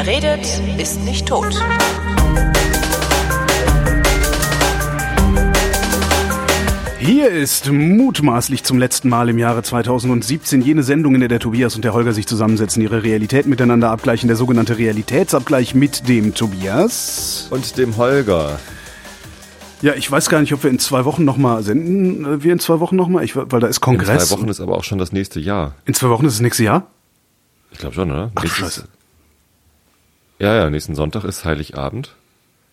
Wer redet, ist nicht tot. Hier ist mutmaßlich zum letzten Mal im Jahre 2017 jene Sendung, in der der Tobias und der Holger sich zusammensetzen, ihre Realität miteinander abgleichen, der sogenannte Realitätsabgleich mit dem Tobias. Und dem Holger. Ja, ich weiß gar nicht, ob wir in zwei Wochen nochmal senden. äh, Wir in zwei Wochen nochmal, weil da ist In Kongress. zwei Wochen ist aber auch schon das nächste Jahr. in zwei Wochen ist das nächste Jahr? Ich glaube schon, oder? Ach Scheiße. Ja, ja, nächsten Sonntag ist Heiligabend.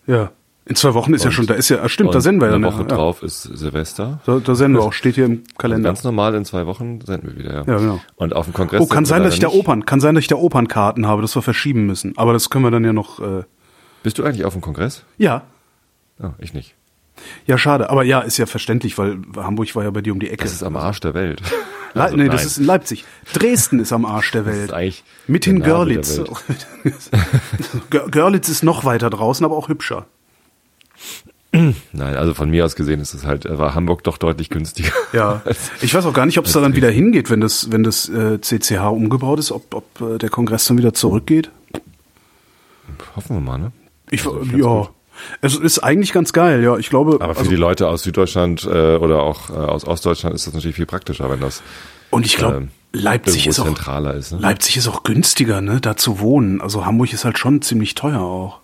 Ja. In zwei Wochen ist ja Und- schon, da ist ja, ah, stimmt, da senden wir eine dann. Woche ja. drauf ist Silvester. Da, da senden wir auch, steht hier im Kalender. ganz normal in zwei Wochen senden wir wieder, ja. Ja, genau. Und auf dem Kongress. Oh, kann sein, dass ich da. Opern, kann sein, dass ich da Opernkarten habe, dass wir verschieben müssen. Aber das können wir dann ja noch, äh, Bist du eigentlich auf dem Kongress? ja. Ah, ich nicht. Ja, schade. Aber ja, ist ja verständlich, weil Hamburg war ja bei dir um die Ecke. Das ist am Arsch der Welt. Le Also, nee, das nein. ist in Leipzig. Dresden ist am Arsch der Das Welt. Mithin Görlitz. Welt. Gör- Görlitz ist noch weiter draußen, aber auch hübscher. Nein, also von mir aus gesehen ist es halt, äh, war Hamburg doch deutlich günstiger. Ja. Ich weiß auch gar nicht, ob es da dann wieder hingeht, wenn das, wenn das äh, CCH umgebaut ist, ob, ob äh, der Kongress dann wieder zurückgeht. Hoffen wir mal, ne? Ich, Also, ich ja. gut. Es ist eigentlich ganz geil, ja. Ich glaube. Aber für also, die Leute aus Süddeutschland äh, oder auch äh, aus Ostdeutschland ist das natürlich viel praktischer, wenn das und ich glaube, ähm, Leipzig ist auch zentraler ist. Ne? Leipzig ist auch günstiger, ne, da zu wohnen. Also Hamburg ist halt schon ziemlich teuer auch.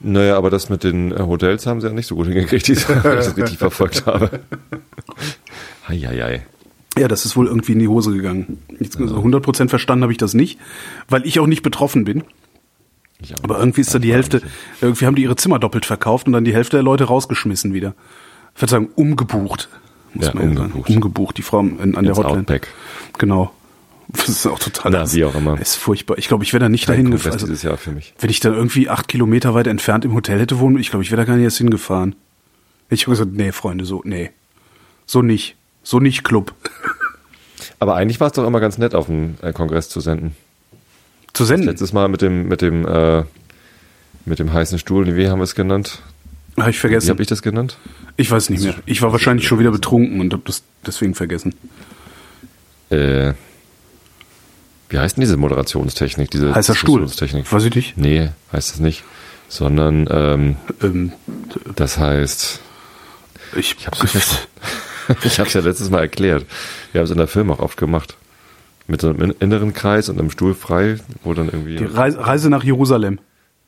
Naja, aber das mit den äh, Hotels haben sie ja nicht so gut hingekriegt, die ich das richtig verfolgt habe. Heieiei. Ja, das ist wohl irgendwie in die Hose gegangen. Jetzt, so 100% verstanden habe ich das nicht, weil ich auch nicht betroffen bin. Ich Aber irgendwie ist da die Hälfte, irgendwie haben die ihre Zimmer doppelt verkauft und dann die Hälfte der Leute rausgeschmissen wieder. Verzeihung, umgebucht. Muss Ja, man ja sagen. umgebucht. Umgebucht, die Frau in, an der Ins Hotline. Outback. Genau. Das ist auch total. Na, wie auch immer. Ist furchtbar. Ich glaube, ich wäre da nicht Kein dahin gefahren. Also, dieses Jahr für mich. wenn ich dann irgendwie acht Kilometer weit entfernt im Hotel hätte wohnen, ich glaube, ich wäre da gar nicht erst hingefahren. Ich habe gesagt, nee, Freunde, so, nee. So nicht. So nicht Club. Aber eigentlich war es doch immer ganz nett, auf dem äh, Kongress zu senden. Zu senden. Letztes Mal mit dem, mit dem, äh, mit dem heißen Stuhl, wie haben wir es genannt? Habe ich Wie vergessen. habe ich das genannt? Ich weiß nicht mehr. Ich war wahrscheinlich schon wieder betrunken und habe das deswegen vergessen. Äh, wie heißt denn diese Moderationstechnik? Diese Heißer Stuhl. Weiß ich nicht. Nee, heißt es nicht. Sondern ähm, Ähm, das heißt, ich ich habe es ja letztes Mal erklärt. Wir haben es in der Film auch oft gemacht. Mit so einem inneren Kreis und einem Stuhl frei, wo dann irgendwie. Die Reise, Reise nach Jerusalem.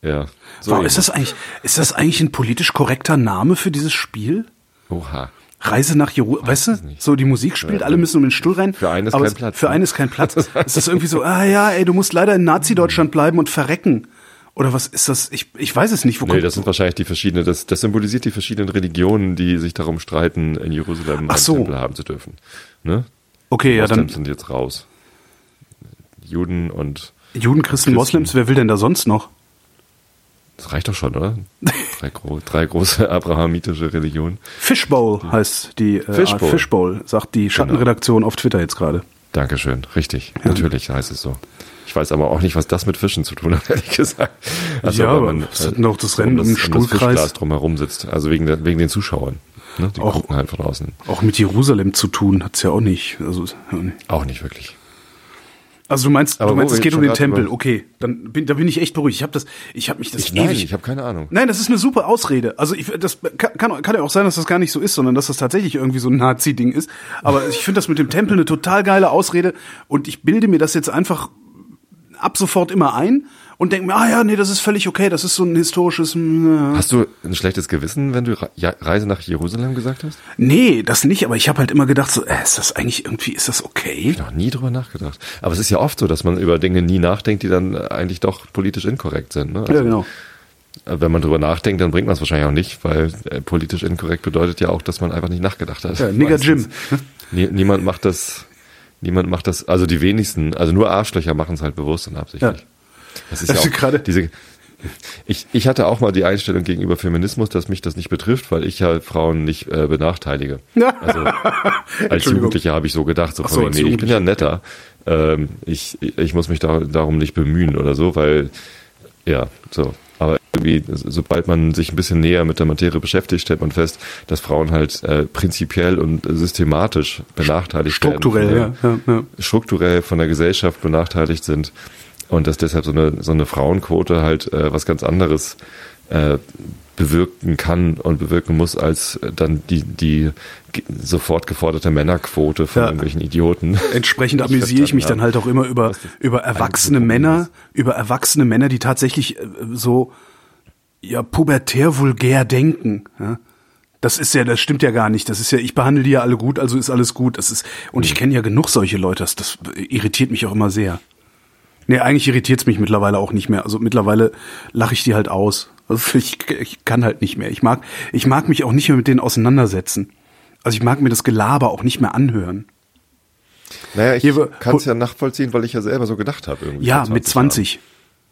ja. So wow, ist das eigentlich, ist das eigentlich ein politisch korrekter Name für dieses Spiel? Oha. Reise nach Jerusalem, weißt du? So die Musik spielt, alle müssen um den Stuhl rein. Für einen ist aber kein Platz, Für ne? einen ist kein Platz. ist das irgendwie so, ah ja, ey, du musst leider in Nazi-Deutschland bleiben und verrecken. Oder was ist das? Ich, ich weiß es nicht. Wo Nee, kommt das sind wahrscheinlich die verschiedenen, das, das symbolisiert die verschiedenen Religionen, die sich darum streiten, in Jerusalem Ach einen so. Tempel haben zu dürfen. Ne? Okay, ja, dann sind jetzt raus. Juden und Juden, Christen, Christen. Moslems, wer will denn da sonst noch? das reicht doch schon, oder? Drei, gro drei große abrahamitische Religionen. Fishbowl heißt die äh, Fishbowl. Genau. Fishbowl, sagt die Schattenredaktion auf Twitter jetzt gerade. Dankeschön, richtig. Natürlich heißt es so. Ich weiß aber auch nicht, was das mit Fischen zu tun hat, ehrlich gesagt. Also, Ja, aber man, es hat äh, noch das Rennen um das Stuhlkreis. Fischglas drumherum sitzt. Also wegen, der, wegen den Zuschauern. Ne? Die Auch- gucken halt von außen. Auch mit Jerusalem zu tun hat's ja auch nicht. Also, ja, nicht. Auch nicht wirklich. Also du meinst, Aber du meinst, es geht um den Tempel. über- Okay, dann bin, da bin ich echt beruhigt. Ich habe das, ich habe mich das Ich, nein, ewig. ich habe keine Ahnung. Nein, das ist eine super Ausrede. Also ich, das kann, kann, kann ja auch sein, dass das gar nicht so ist, sondern dass das tatsächlich irgendwie so ein Nazi-Ding ist. Aber ich finde das mit dem Tempel eine total geile Ausrede und ich bilde mir das jetzt einfach ab sofort immer ein und denke mir, ah ja, nee, das ist völlig okay, das ist so ein historisches. Ja. Hast du ein schlechtes Gewissen, wenn du Reise nach Jerusalem gesagt hast? Nee, das nicht, aber ich habe halt immer gedacht, so, äh, ist das eigentlich irgendwie, ist das okay? Ich habe noch nie drüber nachgedacht. Aber es ist ja oft so, dass man über Dinge nie nachdenkt, die dann eigentlich doch politisch inkorrekt sind. Ne? Also, Ja, genau. äh, Wenn man drüber nachdenkt, dann bringt man es wahrscheinlich auch nicht, weil äh, politisch inkorrekt bedeutet ja auch, dass man einfach nicht nachgedacht hat. Ja, Nigger Jim. Nie, niemand macht das, niemand macht das, also die wenigsten, also nur Arschlöcher machen es halt bewusst und absichtlich. Ja. Das ist ja auch gerade- diese, ich, ich hatte auch mal die Einstellung gegenüber Feminismus, dass mich das nicht betrifft, weil ich ja Frauen nicht äh, benachteilige. Also als. Jugendlicher habe ich so gedacht, so, so, von wegen, nee, ich bin ja netter. Ähm, ich, ich muss mich da, darum nicht bemühen oder so, weil, ja, so. Aber irgendwie, sobald man sich ein bisschen näher mit der Materie beschäftigt, stellt man fest, dass Frauen halt äh, prinzipiell und systematisch benachteiligt Strukturell, werden. ja, von der- ja, ja. Strukturell von der Gesellschaft benachteiligt sind. Und dass deshalb so eine, so eine Frauenquote halt äh, was ganz anderes äh, bewirken kann und bewirken muss, als dann die, die sofort geforderte Männerquote von ja. irgendwelchen Idioten. Entsprechend amüsiere ich mich dann halt auch immer über, über erwachsene Männer, über erwachsene Männer, die tatsächlich äh, so ja pubertär vulgär denken. Ja? Das ist ja, das stimmt ja gar nicht. Das ist ja, ich behandle die ja alle gut, also ist alles gut. Das ist, und ich mhm. kenne ja genug solche Leute, das, das irritiert mich auch immer sehr. Nee, eigentlich irritiert es mich mittlerweile auch nicht mehr. Also mittlerweile lache ich die halt aus. Also ich, ich kann halt nicht mehr. Ich mag, ich mag mich auch nicht mehr mit denen auseinandersetzen. Also ich mag mir das Gelaber auch nicht mehr anhören. Naja, ich kann es ja nachvollziehen, weil ich ja selber so gedacht habe. Irgendwie ja, mit 20.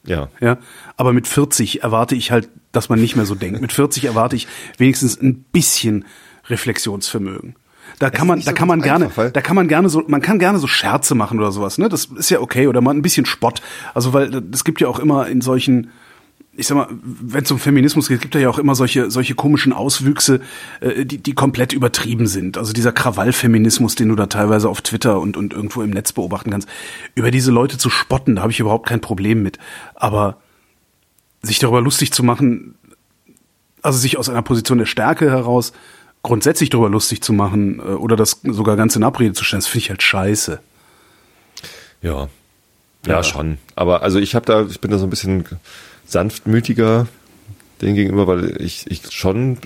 Jahren. Ja. Ja. Aber mit 40 erwarte ich halt, dass man nicht mehr so denkt. Mit 40 erwarte ich wenigstens ein bisschen Reflexionsvermögen. Da kann man, da kann man gerne, einfach, da kann man gerne so, man kann gerne so Scherze machen oder sowas, ne? Das ist ja okay oder mal ein bisschen Spott. Also weil es gibt ja auch immer in solchen ich sag mal, wenn es um Feminismus geht, gibt es ja auch immer solche, solche komischen Auswüchse, äh, die, die komplett übertrieben sind. Also dieser Krawallfeminismus, den du da teilweise auf Twitter und, und irgendwo im Netz beobachten kannst. Über diese Leute zu spotten, da habe ich überhaupt kein Problem mit. Aber sich darüber lustig zu machen, also sich aus einer Position der Stärke heraus grundsätzlich darüber lustig zu machen äh, oder das sogar ganz in Abrede zu stellen, das finde ich halt scheiße. Ja. Ja, ja. schon. Aber also ich habe da, ich bin da so ein bisschen sanftmütiger dem gegenüber, weil ich, ich schon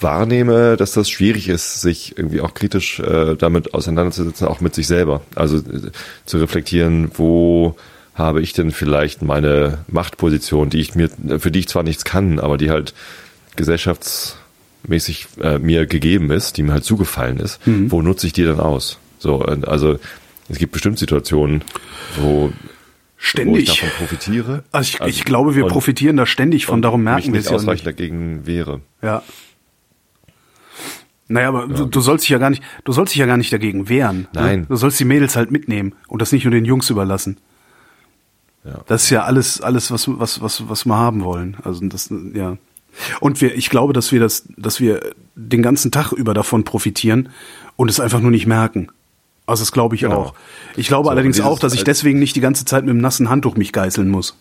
wahrnehme, dass das schwierig ist, sich irgendwie auch kritisch äh, damit auseinanderzusetzen, auch mit sich selber. Also äh, zu reflektieren, wo habe ich denn vielleicht meine Machtposition, die ich mir, für die ich zwar nichts kann, aber die halt gesellschaftsmäßig äh, mir gegeben ist, die mir halt zugefallen ist, mhm. wo nutze ich die dann aus? So, also es gibt bestimmt Situationen, wo Ständig. Wo ich davon profitiere. Also ich, also ich glaube, wir profitieren da ständig von, darum merken wir es ja nicht. dagegen wäre. Ja. Naja, aber ja. du, du sollst dich ja gar nicht, du sollst dich ja gar nicht dagegen wehren. Ne? Nein. Ne? Du sollst die Mädels halt mitnehmen und das nicht nur den Jungs überlassen. Ja. Das ist ja alles, alles, was, was, was, was wir haben wollen. Also das, ja. Und wir, ich glaube, dass wir das, dass wir den ganzen Tag über davon profitieren und es einfach nur nicht merken. Also das glaube ich genau. auch. Ich glaube so, allerdings auch, dass ich deswegen nicht die ganze Zeit mit einem nassen Handtuch mich geißeln muss.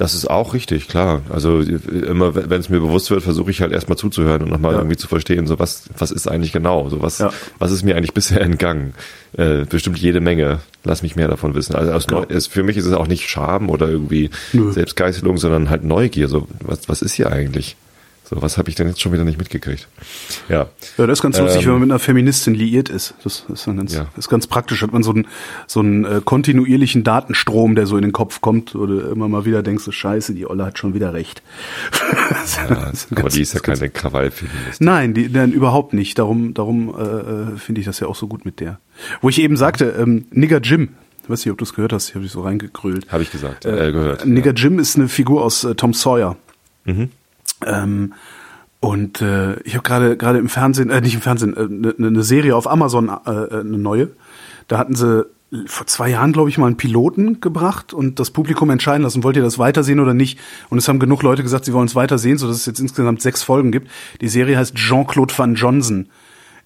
Das ist auch richtig, klar. Also immer, wenn es mir bewusst wird, versuche ich halt erstmal zuzuhören und nochmal ja. irgendwie zu verstehen, so was, was ist eigentlich genau, so was, ja. was ist mir eigentlich bisher entgangen. Äh, bestimmt jede Menge. Lass mich mehr davon wissen. Also aus, ja. es, für mich ist es auch nicht Scham oder irgendwie Nö. Selbstgeißelung, sondern halt Neugier. So was, was ist hier eigentlich? So, was habe ich denn jetzt schon wieder nicht mitgekriegt? Ja. Ja, das ist ganz lustig, ähm, wenn man mit einer Feministin liiert ist. Das ist dann ganz, ja. ist ganz praktisch. Hat man so einen, so einen äh, kontinuierlichen Datenstrom, der so in den Kopf kommt, oder immer mal wieder denkst du, scheiße, die Olle hat schon wieder recht. ja, aber ganz, die ist ja keine Krawallfeministin. Nein, die, nein, überhaupt nicht. Darum, darum äh, äh, finde ich das ja auch so gut mit der. Wo ich eben sagte, ähm, Nigger Jim, ich weiß nicht, ob du es gehört hast, ich habe ich so reingegrölt. Habe ich gesagt, äh, gehört. Nigger ja. Jim ist eine Figur aus äh, Tom Sawyer. Mhm. Ähm, und äh, ich habe gerade gerade im Fernsehen, äh, nicht im Fernsehen, eine äh, ne, ne Serie auf Amazon, äh, eine äh, neue. Da hatten sie vor zwei Jahren, glaube ich, mal einen Piloten gebracht und das Publikum entscheiden lassen, wollt ihr das weitersehen oder nicht? Und es haben genug Leute gesagt, sie wollen es weitersehen, sodass es jetzt insgesamt sechs Folgen gibt. Die Serie heißt Jean-Claude Van Johnson.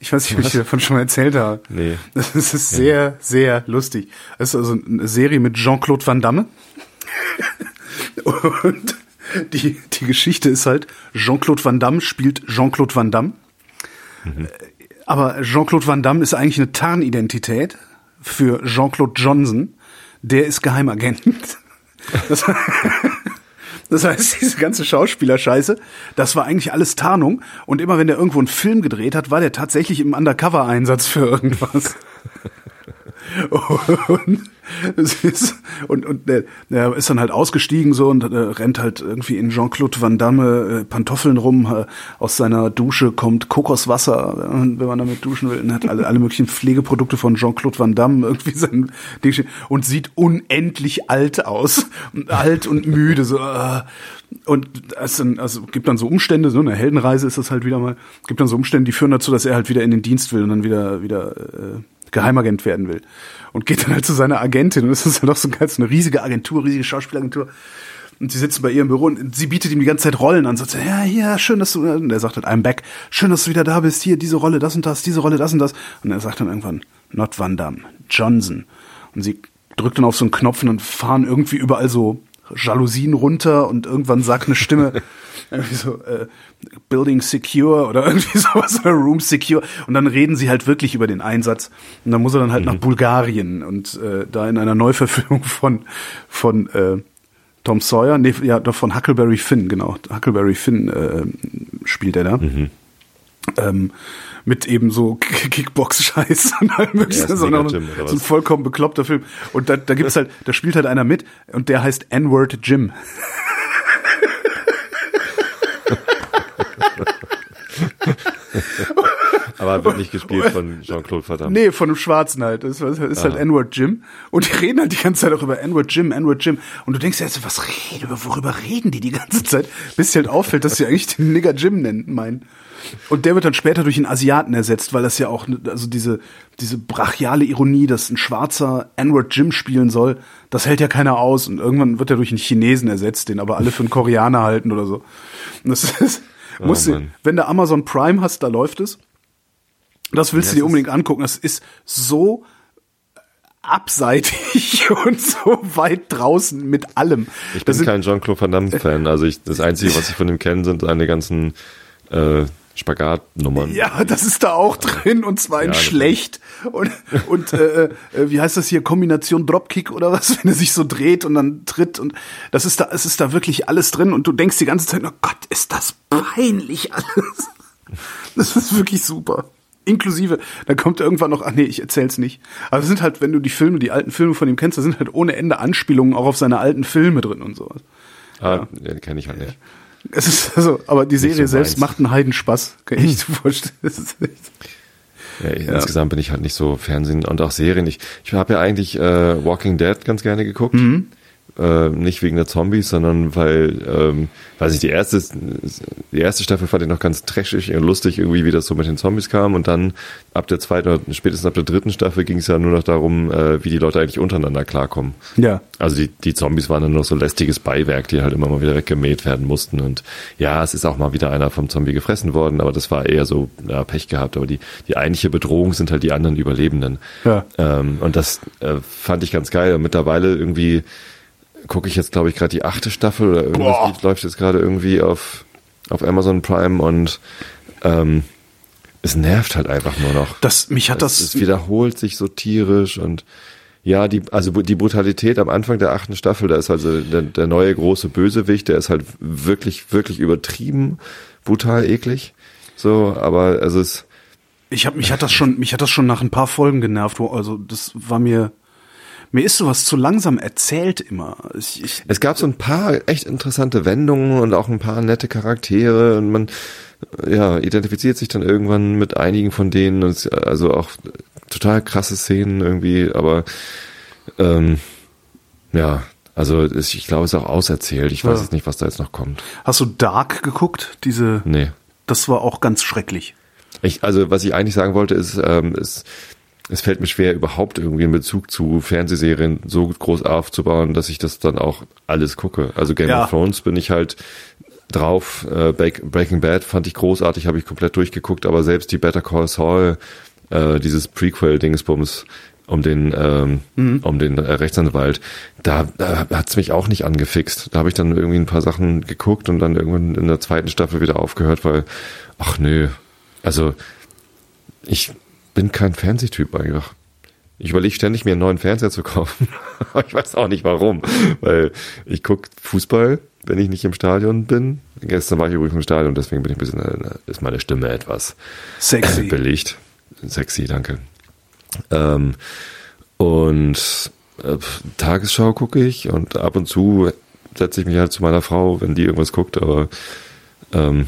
Ich weiß nicht, ob ich davon schon mal erzählt habe. Nee. Das ist sehr, sehr lustig. Das ist also eine Serie mit Jean-Claude Van Damme. und die, die Geschichte ist halt, Jean-Claude Van Damme spielt Jean-Claude Van Damme. Mhm. Aber Jean-Claude Van Damme ist eigentlich eine Tarnidentität für Jean-Claude Johnson. Der ist Geheimagent. Das, das heißt, diese ganze Schauspielerscheiße, das war eigentlich alles Tarnung. Und immer wenn der irgendwo einen Film gedreht hat, war der tatsächlich im Undercover-Einsatz für irgendwas. Und und, und der, der ist dann halt ausgestiegen so und äh, rennt halt irgendwie in Jean-Claude Van Damme äh, Pantoffeln rum. Äh, aus seiner Dusche kommt Kokoswasser, wenn man damit duschen will. Und hat alle, alle möglichen Pflegeprodukte von Jean-Claude Van Damme irgendwie sein Ding und sieht unendlich alt aus. alt und müde. So, äh, und es also gibt dann so Umstände, so eine Heldenreise ist das halt wieder mal, gibt dann so Umstände, die führen dazu, dass er halt wieder in den Dienst will und dann wieder, wieder äh, Geheimagent werden will. Und geht dann halt zu seiner Agentin und das ist ja doch so ganz eine riesige Agentur, riesige Schauspielagentur. Und sie sitzen bei ihr im Büro und sie bietet ihm die ganze Zeit Rollen an. Sagt, ja, ja, schön, dass du, und er sagt halt, I'm back. Schön, dass du wieder da bist. Hier, diese Rolle, das und das, diese Rolle, das und das. Und er sagt dann irgendwann, not Van Damme, Johnson. Und sie drückt dann auf so einen Knopf und dann fahren irgendwie überall so Jalousien runter und irgendwann sagt eine Stimme irgendwie so äh, Building Secure oder irgendwie sowas oder Room Secure. Und dann reden sie halt wirklich über den Einsatz. Und dann muss er dann halt nach Bulgarien und äh, da in einer Neuverfilmung von von äh, Tom Sawyer, nee, ja, doch von Huckleberry Finn, genau. Huckleberry Finn äh, spielt er da. Ähm, mit eben so Kickbox-Scheiß und allem möglichen. Ja, oder so ein vollkommen bekloppter Film. Und da, da gibt's halt, da spielt halt einer mit und der heißt N-Word Jim. Aber wird nicht gespielt von Jean-Claude Van Damme. Nee, von einem Schwarzen halt. Das ist ist halt N-Word Jim. Und die reden halt die ganze Zeit auch über N-Word Jim, N-Word Jim. Und du denkst dir jetzt, was reden, worüber reden die die ganze Zeit? Bis dir halt auffällt, dass sie eigentlich den Nigger Jim nennen, meinen. Und der wird dann später durch einen Asiaten ersetzt, weil das ja auch, also diese, diese brachiale Ironie, dass ein schwarzer N-Word Jim spielen soll, das hält ja keiner aus. Und irgendwann wird er durch einen Chinesen ersetzt, den aber alle für einen Koreaner halten oder so. Und das ist, Oh, Mann. wenn du Amazon Prime hast, da läuft es. Das willst du Ja, dir es unbedingt angucken. Das ist so abseitig und so weit draußen mit allem. Ich Das bin kein Jean-Claude Van Damme-Fan. Also ich, das Einzige, was ich von ihm kenne, sind seine ganzen äh, Spagatnummern. ja, das ist da auch drin und zwar in Ja, schlecht und und äh, äh, wie heißt das hier Kombination Dropkick oder was, wenn er sich so dreht und dann tritt und das ist da es ist da wirklich alles drin und du denkst die ganze Zeit, oh Gott, ist das peinlich alles. Das ist wirklich super. Inklusive, da kommt irgendwann noch, ach nee, ich erzähl's nicht. Aber es sind halt, wenn du die Filme, die alten Filme von ihm kennst, da sind halt ohne Ende Anspielungen auch auf seine alten Filme drin und sowas. Ah, den kenne ich halt nicht. Es ist also, aber die Serie so selbst macht einen Heidenspaß. Kann ich dir vorstellen. Ja, ich- Insgesamt bin ich halt nicht so Fernsehen und auch Serien. Ich, ich habe ja eigentlich äh, Walking Dead ganz gerne geguckt. Mhm. Äh, nicht wegen der Zombies, sondern weil, ähm, weiß ich, die erste, die erste Staffel fand ich noch ganz trashig und lustig, irgendwie, wie das so mit den Zombies kam. Und dann ab der zweiten oder spätestens ab der dritten Staffel ging es ja nur noch darum, äh, wie die Leute eigentlich untereinander klarkommen. Ja. Also die, die Zombies waren dann nur so lästiges Beiwerk, die halt immer mal wieder weggemäht werden mussten. Und ja, es ist auch mal wieder einer vom Zombie gefressen worden, aber das war eher so ja, Pech gehabt. Aber die, die eigentliche Bedrohung sind halt die anderen Überlebenden. Ja. Ähm, und das äh, fand ich ganz geil. Und mittlerweile irgendwie gucke ich jetzt, glaube ich, gerade die achte Staffel oder irgendwas Boah. läuft jetzt gerade irgendwie auf, auf Amazon Prime und ähm, es nervt halt einfach nur noch. Das, mich hat Es, das, es wiederholt sich so tierisch und ja, die, also die Brutalität am Anfang der achten Staffel, da ist also der, der neue große Bösewicht, der ist halt wirklich, wirklich übertrieben, brutal eklig. So, aber also es, ich hab, mich hat das schon, mich hat das schon nach ein paar Folgen genervt, wo, also das war mir, mir ist sowas zu langsam erzählt immer. Ich, ich, es gab so ein paar echt interessante Wendungen und auch ein paar nette Charaktere und man ja, identifiziert sich dann irgendwann mit einigen von denen und es, also auch total krasse Szenen irgendwie, aber ähm, ja, also es, ich glaube, es ist auch auserzählt. Ich weiß Ja. jetzt nicht, was da jetzt noch kommt. hast du Dark geguckt? Diese, Nee. das war auch ganz schrecklich. Ich, also was ich eigentlich sagen wollte, ist, ähm, es, es fällt mir schwer, überhaupt irgendwie einen Bezug zu Fernsehserien so groß aufzubauen, dass ich das dann auch alles gucke. Also Game Ja. of Thrones bin ich halt drauf. Äh, Break- Breaking Bad fand ich großartig, habe ich komplett durchgeguckt, aber selbst die Better Call Saul, äh, dieses Prequel-Dingsbums um den ähm, um den äh, Rechtsanwalt, da, da hat's mich auch nicht angefixt. Da habe ich dann irgendwie ein paar Sachen geguckt und dann irgendwann in der zweiten Staffel wieder aufgehört, weil, ach nö, also ich bin kein Fernsehtyp einfach. Ich überlege ständig, mir einen neuen Fernseher zu kaufen. Aber ich weiß auch nicht warum. Weil ich gucke Fußball, wenn ich nicht im Stadion bin. Gestern war ich übrigens im Stadion, deswegen bin ich ein bisschen, äh, ist meine Stimme etwas Sexy. belegt. Sexy, danke. Ähm, und äh, Tagesschau gucke ich und ab und zu setze ich mich halt zu meiner Frau, wenn die irgendwas guckt, aber ähm,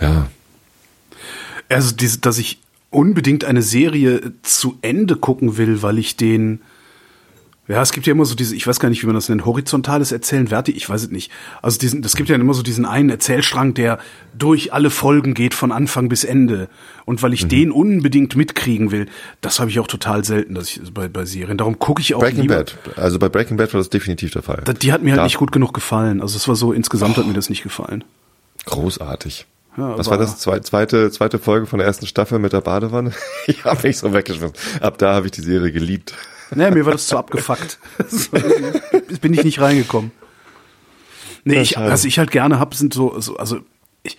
ja, Also, diese, dass ich unbedingt eine Serie zu Ende gucken will, weil ich den, ja, es gibt ja immer so diese, ich weiß gar nicht, wie man das nennt, horizontales Erzählen, Verti, ich weiß es nicht. Also diesen, es gibt ja immer so diesen einen Erzählstrang, der durch alle Folgen geht, von Anfang bis Ende. Und weil Mhm. ich den unbedingt mitkriegen will, das habe ich auch total selten, dass ich bei, bei Serien. Darum gucke ich auch Breaking lieber. Bad. Also bei Breaking Bad war das definitiv der Fall. Da- Die hat mir halt Da- nicht gut genug gefallen. Also es war so, insgesamt hat mir das nicht gefallen. Großartig. Ja, Was war- das? Zwei, zweite, zweite Folge von der ersten Staffel mit der Badewanne? Ich habe mich so weggeschmissen. Ab da habe ich die Serie geliebt. Nee, mir war das zu abgefuckt. bin ich nicht reingekommen. Nee, ich, was ich halt gerne hab, sind so, so also ich,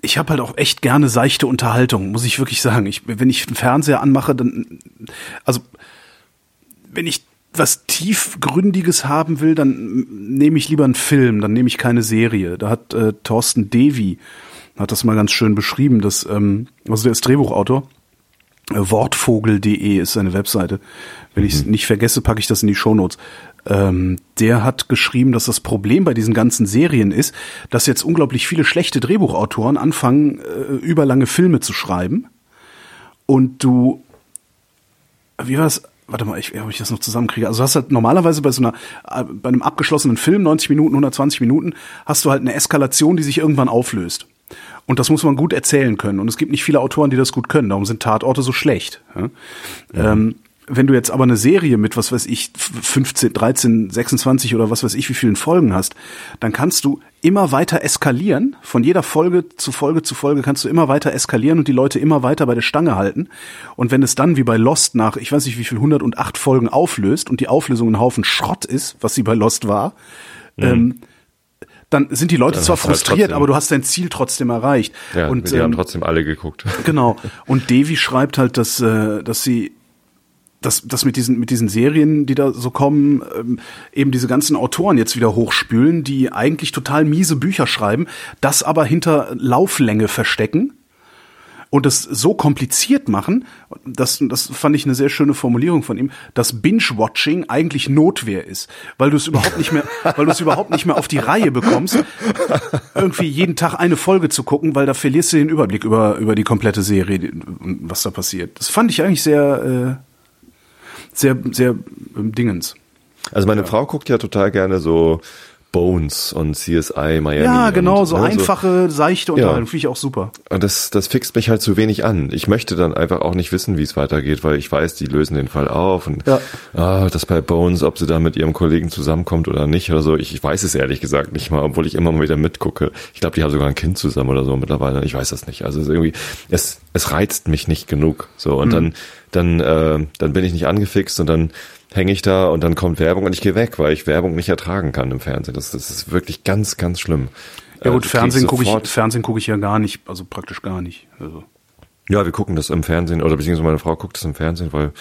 ich habe halt auch echt gerne seichte Unterhaltung, muss ich wirklich sagen. Ich, wenn ich einen Fernseher anmache, dann, also wenn ich was tiefgründiges haben will, dann nehme ich lieber einen Film, dann nehme ich keine Serie. Da hat äh, Thorsten Devi hat das mal ganz schön beschrieben, dass ähm, also der ist Drehbuchautor. Äh, Wortvogel.de ist seine Webseite. Wenn mhm. ich es nicht vergesse, packe ich das in die Shownotes. Ähm, der hat geschrieben, dass das Problem bei diesen ganzen Serien ist, dass jetzt unglaublich viele schlechte Drehbuchautoren anfangen, äh, überlange Filme zu schreiben. Und du, wie war das? Warte mal, ich, ob ich das noch zusammenkriege. Also du hast halt normalerweise bei so einer, äh, bei einem abgeschlossenen Film, 90 Minuten, 120 Minuten, hast du halt eine Eskalation, die sich irgendwann auflöst. Und das muss man gut erzählen können. Und es gibt nicht viele Autoren, die das gut können. Darum sind Tatorte so schlecht. Ja? Ähm, wenn du jetzt aber eine Serie mit, was weiß ich, 15, 13, 26 oder was weiß ich, wie vielen Folgen hast, dann kannst du immer weiter eskalieren. Von jeder Folge zu Folge zu Folge kannst du immer weiter eskalieren und die Leute immer weiter bei der Stange halten. Und wenn es dann wie bei Lost nach, ich weiß nicht wie viel, 108 Folgen auflöst und die Auflösung ein Haufen Schrott ist, was sie bei Lost war, mhm. ähm, dann sind die Leute dann zwar halt frustriert, halt aber du hast dein Ziel trotzdem erreicht. Ja, und die ähm, haben trotzdem alle geguckt. Genau. Und Devi schreibt halt, dass, äh, dass sie dass, dass mit diesen mit diesen Serien, die da so kommen, ähm, eben diese ganzen Autoren jetzt wieder hochspülen, die eigentlich total miese Bücher schreiben, das aber hinter Lauflänge verstecken und es so kompliziert machen, das, das fand ich eine sehr schöne Formulierung von ihm, dass Binge-Watching eigentlich Notwehr ist, weil du es überhaupt nicht mehr, weil du es überhaupt nicht mehr auf die Reihe bekommst, irgendwie jeden Tag eine Folge zu gucken, weil da verlierst du den Überblick über, über die komplette Serie, was da passiert. Das fand ich eigentlich sehr, äh, sehr, sehr ähm, Dingens. Also meine ja. Frau guckt ja total gerne so Bones und CSI Miami. Ja, genau, und, so ne, einfache, seichte Unterhaltung, ja. finde ich auch super. Und das, das fixt mich halt zu wenig an. Ich möchte dann einfach auch nicht wissen, wie es weitergeht, weil ich weiß, die lösen den Fall auf und ja. ah, das bei Bones, ob sie da mit ihrem Kollegen zusammenkommt oder nicht oder so. Ich, ich weiß es ehrlich gesagt nicht mal, obwohl ich immer mal wieder mitgucke. Ich glaube, die haben sogar ein Kind zusammen oder so mittlerweile. Ich weiß das nicht. Also es irgendwie, es, es reizt mich nicht genug. So und mhm. dann, dann, äh, dann bin ich nicht angefixt und dann hänge ich da und dann kommt Werbung und ich gehe weg, weil ich Werbung nicht ertragen kann im Fernsehen. Das, das ist wirklich ganz, ganz schlimm. Ja gut, äh, Fernsehen gucke ich, Fernsehen gucke ich ja gar nicht, also praktisch gar nicht. Also. Ja, wir gucken das im Fernsehen oder beziehungsweise meine Frau guckt das im Fernsehen, weil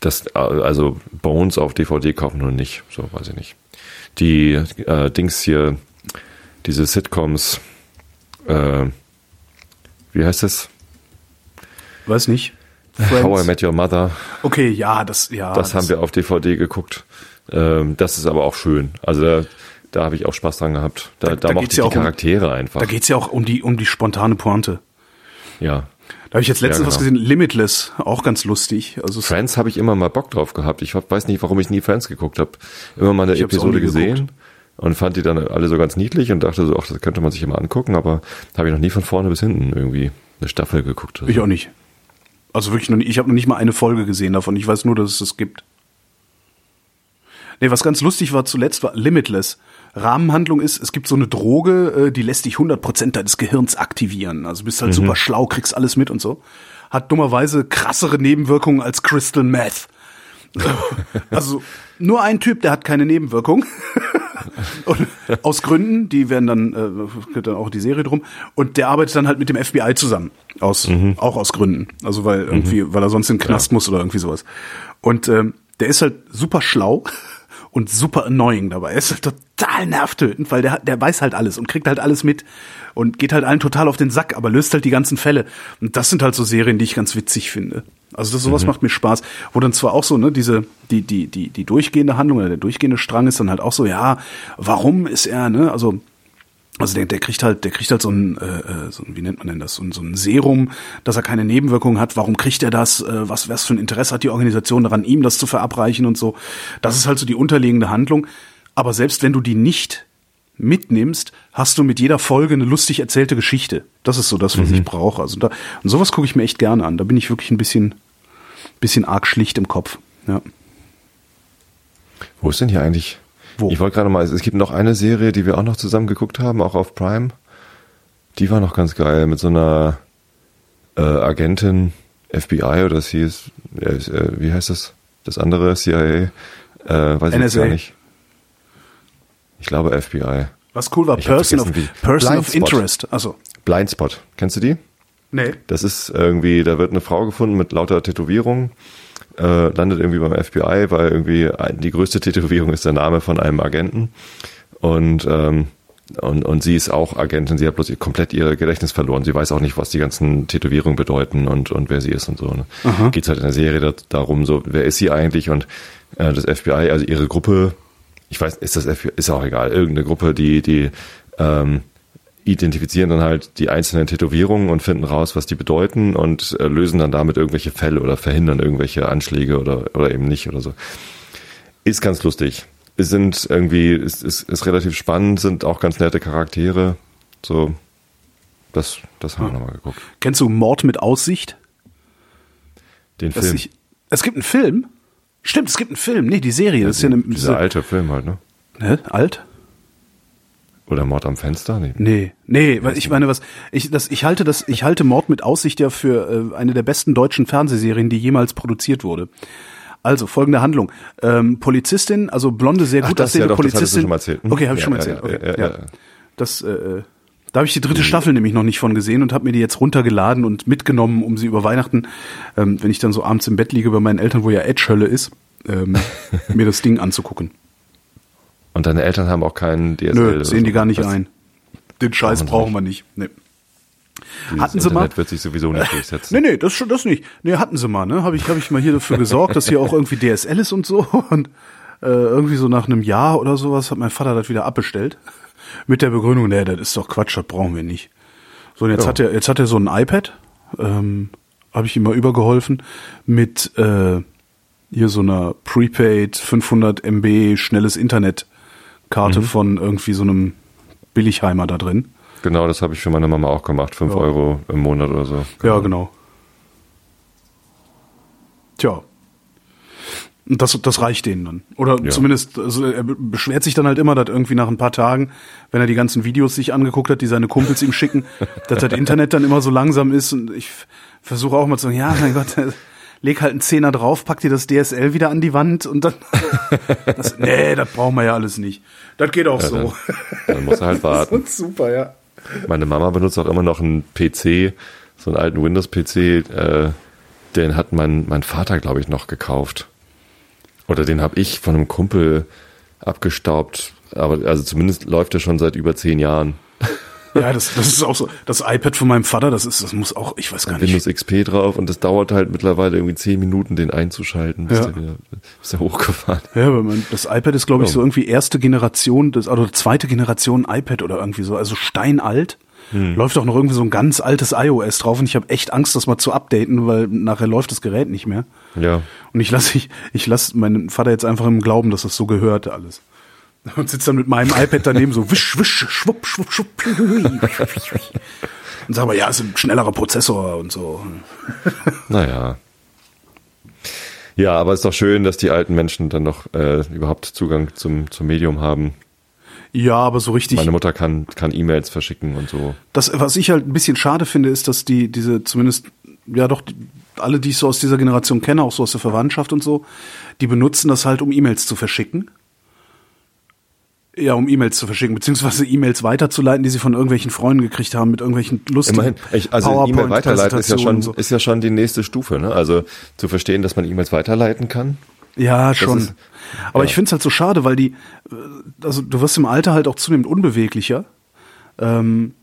das also Bones auf DVD kaufen nur nicht, so weiß ich nicht. Die äh, Dings hier, diese Sitcoms, äh, wie heißt das? Weiß nicht. Friends. How I Met Your Mother. Okay, ja, das, ja. Das, das haben wir auf DVD geguckt. Ähm, das ist aber auch schön. Also da, da habe ich auch Spaß dran gehabt. Da, da, da, da mochte ich ja die Charaktere um, einfach. Da geht's ja auch um die, um die spontane Pointe. Ja. Da habe ich jetzt letztens ja, genau. was gesehen, Limitless, auch ganz lustig. Also Friends habe ich immer mal Bock drauf gehabt. Ich weiß nicht, warum ich nie Friends geguckt habe. Immer mal eine ich Episode gesehen geguckt. und fand die dann alle so ganz niedlich und dachte so, ach, das könnte man sich immer angucken, aber habe ich noch nie von vorne bis hinten irgendwie eine Staffel geguckt. Ich auch nicht. Also wirklich noch nicht, ich habe noch nicht mal eine Folge gesehen davon. Ich weiß nur, dass es das gibt. Nee, was ganz lustig war zuletzt war Limitless. Rahmenhandlung ist, es gibt so eine Droge, äh, die lässt dich 100% deines Gehirns aktivieren. Also bist halt mhm. super schlau, kriegst alles mit und so. Hat dummerweise krassere Nebenwirkungen als Crystal Meth. also nur ein Typ, der hat keine Nebenwirkung. Und aus Gründen, die werden dann, äh, dann auch die Serie drum. Und der arbeitet dann halt mit dem FBI zusammen. Aus, mhm. auch aus Gründen. Also weil irgendwie, mhm. weil er sonst in den Knast ja. muss oder irgendwie sowas. Und ähm, der ist halt super schlau und super annoying dabei. Er ist halt total nervtötend, weil der, der weiß halt alles und kriegt halt alles mit und geht halt allen total auf den Sack, aber löst halt die ganzen Fälle. Und das sind halt so Serien, die ich ganz witzig finde. Also das, sowas mhm. macht mir Spaß. Wo dann zwar auch so, ne, diese, die, die, die, die durchgehende Handlung oder der durchgehende Strang ist dann halt auch so, ja, warum ist er, ne, also also der, der kriegt halt, der kriegt halt so ein, äh, äh, so ein, wie nennt man denn das, so ein, so ein Serum, dass er keine Nebenwirkungen hat. Warum kriegt er das? Äh, was, was für ein Interesse hat die Organisation daran, ihm das zu verabreichen und so? Das ist halt so die unterliegende Handlung. Aber selbst wenn du die nicht mitnimmst, hast du mit jeder Folge eine lustig erzählte Geschichte. Das ist so das, was mhm. ich brauche. Also da, und sowas gucke ich mir echt gerne an. Da bin ich wirklich ein bisschen, bisschen arg schlicht im Kopf. Ja. Wo ist denn hier eigentlich? Wo? Ich wollte gerade mal, es gibt noch eine Serie, die wir auch noch zusammen geguckt haben, auch auf Prime. Die war noch ganz geil mit so einer äh, Agentin FBI oder sie ist, äh, wie heißt das? Das andere CIA, äh, weiß ich jetzt NSA. gar nicht. Ich glaube FBI. Was cool war, Ich Person, of, Person of. Interest. Also, Blindspot. Kennst du die? Nee. Das ist irgendwie, da wird eine Frau gefunden mit lauter Tätowierungen, äh, landet irgendwie beim FBI, weil irgendwie die größte Tätowierung ist der Name von einem Agenten. Und, ähm, und, und sie ist auch Agentin, sie hat bloß komplett ihr Gedächtnis verloren. Sie weiß auch nicht, was die ganzen Tätowierungen bedeuten und, und wer sie ist und so. Ne? Geht halt in der Serie da, darum, so, wer ist sie eigentlich? Und äh, das FBI, also ihre Gruppe, ich weiß, ist das FBI, ist auch egal, irgendeine Gruppe, die, die ähm, identifizieren dann halt die einzelnen Tätowierungen und finden raus, was die bedeuten und äh, lösen dann damit irgendwelche Fälle oder verhindern irgendwelche Anschläge oder, oder eben nicht oder so. Ist ganz lustig. Es sind irgendwie, ist, ist, ist relativ spannend, sind auch ganz nette Charaktere. So, das, das haben wir nochmal geguckt. Kennst du Mord mit Aussicht? Den Dass Film. ich, es gibt einen Film. Stimmt, es gibt einen Film. Nee, die Serie. Das ist ja eine, Dieser alte Film halt, ne? Hä? Alt? Oder Mord am Fenster? Nee. Nee, nee, weil ich meine, was ich das ich halte das ich halte Mord mit Aussicht ja für äh, eine der besten deutschen Fernsehserien, die jemals produziert wurde. Also folgende Handlung: ähm, Polizistin, also blonde, sehr gut das, ja, aussehende doch, das Polizistin. du schon mal erzählt. Hm? Okay, habe ich Ja, schon mal erzählt. Okay, ja, ja. Das äh, da habe ich die dritte Staffel nämlich noch nicht von gesehen und habe mir die jetzt runtergeladen und mitgenommen, um sie über Weihnachten, ähm, wenn ich dann so abends im Bett liege bei meinen Eltern, wo ja Edge-Hölle ist, ähm, mir das Ding anzugucken. Und deine Eltern haben auch keinen DSL. Nö, sehen die so. gar nicht Das- ein. Den Scheiß Brauchen wir nicht. Nee. dieses Hatten sie mal? Internet wird sich sowieso nicht durchsetzen. Nee, nee, das schon das nicht. Nee, hatten sie mal, ne? Habe ich hab ich mal hier dafür gesorgt, dass hier auch irgendwie DSL ist und so und äh, irgendwie so nach einem Jahr oder sowas hat mein Vater das wieder abbestellt mit der Begründung, nee, das ist doch Quatsch, das brauchen wir nicht. So und jetzt Ja. hat er jetzt hat er so ein iPad, ähm, habe ich ihm mal übergeholfen mit äh, hier so einer Prepaid 500 MB schnelles Internetkarte Mhm. von irgendwie so einem Billigheimer da drin. Genau, das habe ich für meine Mama auch gemacht. Fünf Ja. Euro im Monat oder so. Ja, genau. Tja. Und das, das reicht denen dann. Oder Ja. zumindest, also er be- beschwert sich dann halt immer, dass irgendwie nach ein paar Tagen, wenn er die ganzen Videos sich angeguckt hat, die seine Kumpels ihm schicken, dass das Internet dann immer so langsam ist. Und ich versuche auch mal zu sagen, ja, mein Gott, leg halt einen Zehner drauf, pack dir das DSL wieder an die Wand und dann. Das, nee, das brauchen wir ja alles nicht. Das geht auch so. Dann muss er halt warten. Das ist super, ja. Meine Mama benutzt auch immer noch einen PC, so einen alten Windows-PC. Äh, den hat mein, mein Vater, glaube ich, noch gekauft. Oder den habe ich von einem Kumpel abgestaubt. Aber also zumindest läuft er schon seit über zehn Jahren. Ja, das, das ist auch so. Das iPad von meinem Vater, das ist, das muss auch, ich weiß gar nicht. Windows XP drauf und das dauert halt mittlerweile irgendwie zehn Minuten, den einzuschalten, bis Ja. der wieder bis der hochgefahren. Ja, aber mein, das iPad ist, glaube ich, so irgendwie erste Generation, das, oder zweite Generation iPad oder irgendwie so, also steinalt. Hm. Läuft auch noch irgendwie so ein ganz altes iOS drauf und ich habe echt Angst, das mal zu updaten, weil nachher läuft das Gerät nicht mehr. Ja. Und ich lasse ich, ich lass meinen Vater jetzt einfach im Glauben, dass das so gehört alles. Und sitzt dann mit meinem iPad daneben so wisch, wisch, schwupp, schwupp, schwupp. Und sag mal, ja, ist ein schnellerer Prozessor und so. Naja. Ja, aber es ist doch schön, dass die alten Menschen dann noch äh, überhaupt Zugang zum, zum Medium haben. Ja, aber so richtig. Meine Mutter kann, kann E-Mails verschicken und so. Das, was ich halt ein bisschen schade finde, ist, dass die, diese, zumindest, ja doch, die, alle, die ich so aus dieser Generation kenne, auch so aus der Verwandtschaft und so, die benutzen das halt, um E-Mails zu verschicken. Ja, um E-Mails zu verschicken, beziehungsweise E-Mails weiterzuleiten, die sie von irgendwelchen Freunden gekriegt haben, mit irgendwelchen lustigen Immerhin, ich, also E-Mail weiterleiten ist ja schon, so. ist ja schon die nächste Stufe, ne? Also zu verstehen, dass man E-Mails weiterleiten kann. Ja, schon. ist- Aber ja. ich find's halt so schade, weil die, äh, also du wirst im Alter halt auch zunehmend unbeweglicher. Ähm,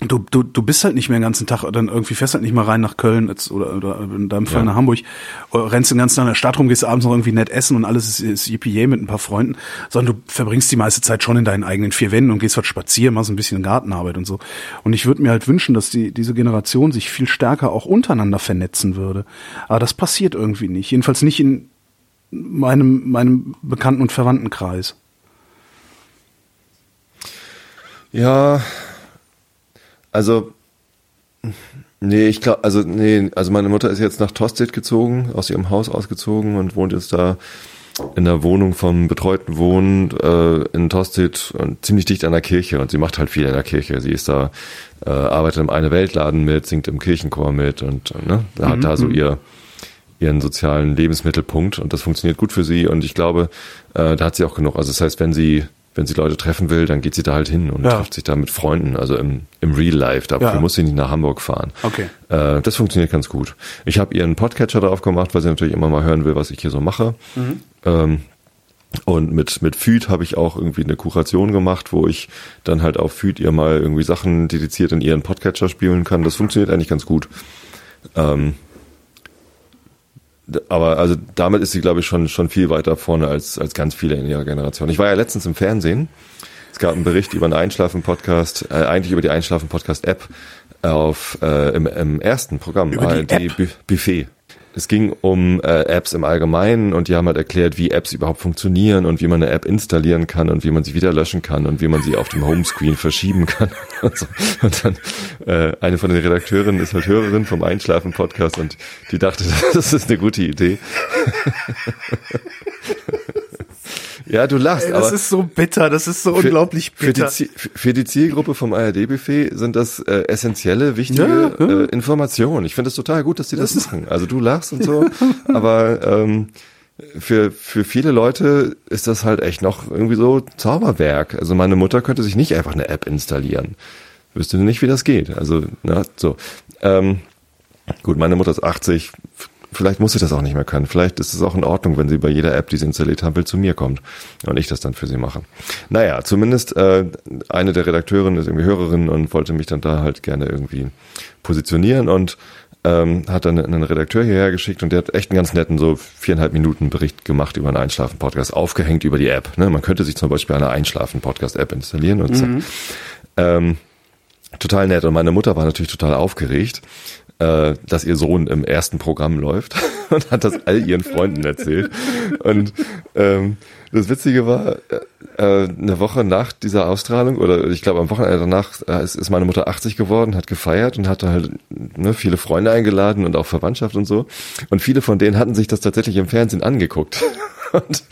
du, du, du bist halt nicht mehr den ganzen Tag, dann irgendwie fährst halt nicht mal rein nach Köln jetzt, oder, oder in deinem Fall Ja. nach Hamburg, oder rennst den ganzen Tag in der Stadt rum, gehst abends noch irgendwie nett essen und alles ist, ist yippie mit ein paar Freunden, sondern du verbringst die meiste Zeit schon in deinen eigenen vier Wänden und gehst halt spazieren, machst ein bisschen Gartenarbeit und so. Und ich würde mir halt wünschen, dass die, diese Generation sich viel stärker auch untereinander vernetzen würde. Aber das passiert irgendwie nicht. Jedenfalls nicht in meinem, meinem Bekannten- und Verwandtenkreis. Ja, also, nee, ich glaube, also, nee, also meine Mutter ist jetzt nach Tostedt gezogen, aus ihrem Haus ausgezogen und wohnt jetzt da in der Wohnung vom betreuten Wohnen äh, in Tostedt und ziemlich dicht an der Kirche und sie macht halt viel in der Kirche. Sie ist da, äh, arbeitet im eine Weltladen mit, singt im Kirchenchor mit und ne, da hat da so ihr ihren sozialen Lebensmittelpunkt und das funktioniert gut für sie und ich glaube, äh, da hat sie auch genug. Also das heißt, wenn sie wenn sie Leute treffen will, dann geht sie da halt hin und Ja. trifft sich da mit Freunden, also im, im Real Life. Dafür Ja. muss sie nicht nach Hamburg fahren. Okay. Äh, das funktioniert ganz gut. Ich habe ihren Podcatcher drauf gemacht, weil sie natürlich immer mal hören will, was ich hier so mache. Ähm, und mit, mit Feed habe ich auch irgendwie eine Kuration gemacht, wo ich dann halt auf Feed ihr mal irgendwie Sachen dediziert in ihren Podcatcher spielen kann. Das funktioniert eigentlich ganz gut. Ähm, aber also damit ist sie, glaube ich, schon, schon viel weiter vorne als, als ganz viele in ihrer Generation. Ich war ja letztens im Fernsehen. Es gab einen Bericht über einen Einschlafen-Podcast, äh, eigentlich über die Einschlafen-Podcast-App auf äh, im, im ersten Programm, Über die ARD App? Bu- Buffet. Es ging um äh, Apps im Allgemeinen und die haben halt erklärt, wie Apps überhaupt funktionieren und wie man eine App installieren kann und wie man sie wieder löschen kann und wie man sie auf dem Homescreen verschieben kann. Und, so. und dann äh, eine von den Redakteurinnen ist halt Hörerin vom Einschlafen-Podcast und die dachte, das ist eine gute Idee. ja, du lachst, Ey, das ist so bitter, das ist so für- unglaublich für die, bitter. Für die Zielgruppe vom ARD-Buffet sind das äh, essentielle, wichtige Ja, ja. Äh, Informationen. Ich finde es total gut, dass die das, machen. Also du lachst und so, aber ähm, für, für viele Leute ist das halt echt noch irgendwie so Zauberwerk. Also meine Mutter könnte sich nicht einfach eine App installieren. Wüsste nicht, wie das geht. Also, na, so. Ähm, gut, meine Mutter ist 80. Vielleicht muss sie das auch nicht mehr können. Vielleicht ist es auch in Ordnung, wenn sie bei jeder App, die sie installiert haben will, zu mir kommt und ich das dann für sie mache. Naja, zumindest äh, eine der Redakteurinnen ist irgendwie Hörerin und wollte mich dann da halt gerne irgendwie positionieren und ähm, hat dann einen Redakteur hierher geschickt und der hat echt einen ganz netten, so viereinhalb Minuten Bericht gemacht über einen Einschlafen-Podcast, aufgehängt über die App. Ne? Man könnte sich zum Beispiel eine Einschlafen-Podcast-App installieren und zack. Ähm, total nett. Und meine Mutter war natürlich total aufgeregt, äh, dass ihr Sohn im ersten Programm läuft und hat das all ihren Freunden erzählt. Und ähm, das Witzige war, äh, eine Woche nach dieser Ausstrahlung, oder ich glaube am Wochenende danach, äh, ist, ist meine Mutter 80 geworden, hat gefeiert und hatte halt ne, viele Freunde eingeladen und auch Verwandtschaft und so. Und viele von denen hatten sich das tatsächlich im Fernsehen angeguckt. Und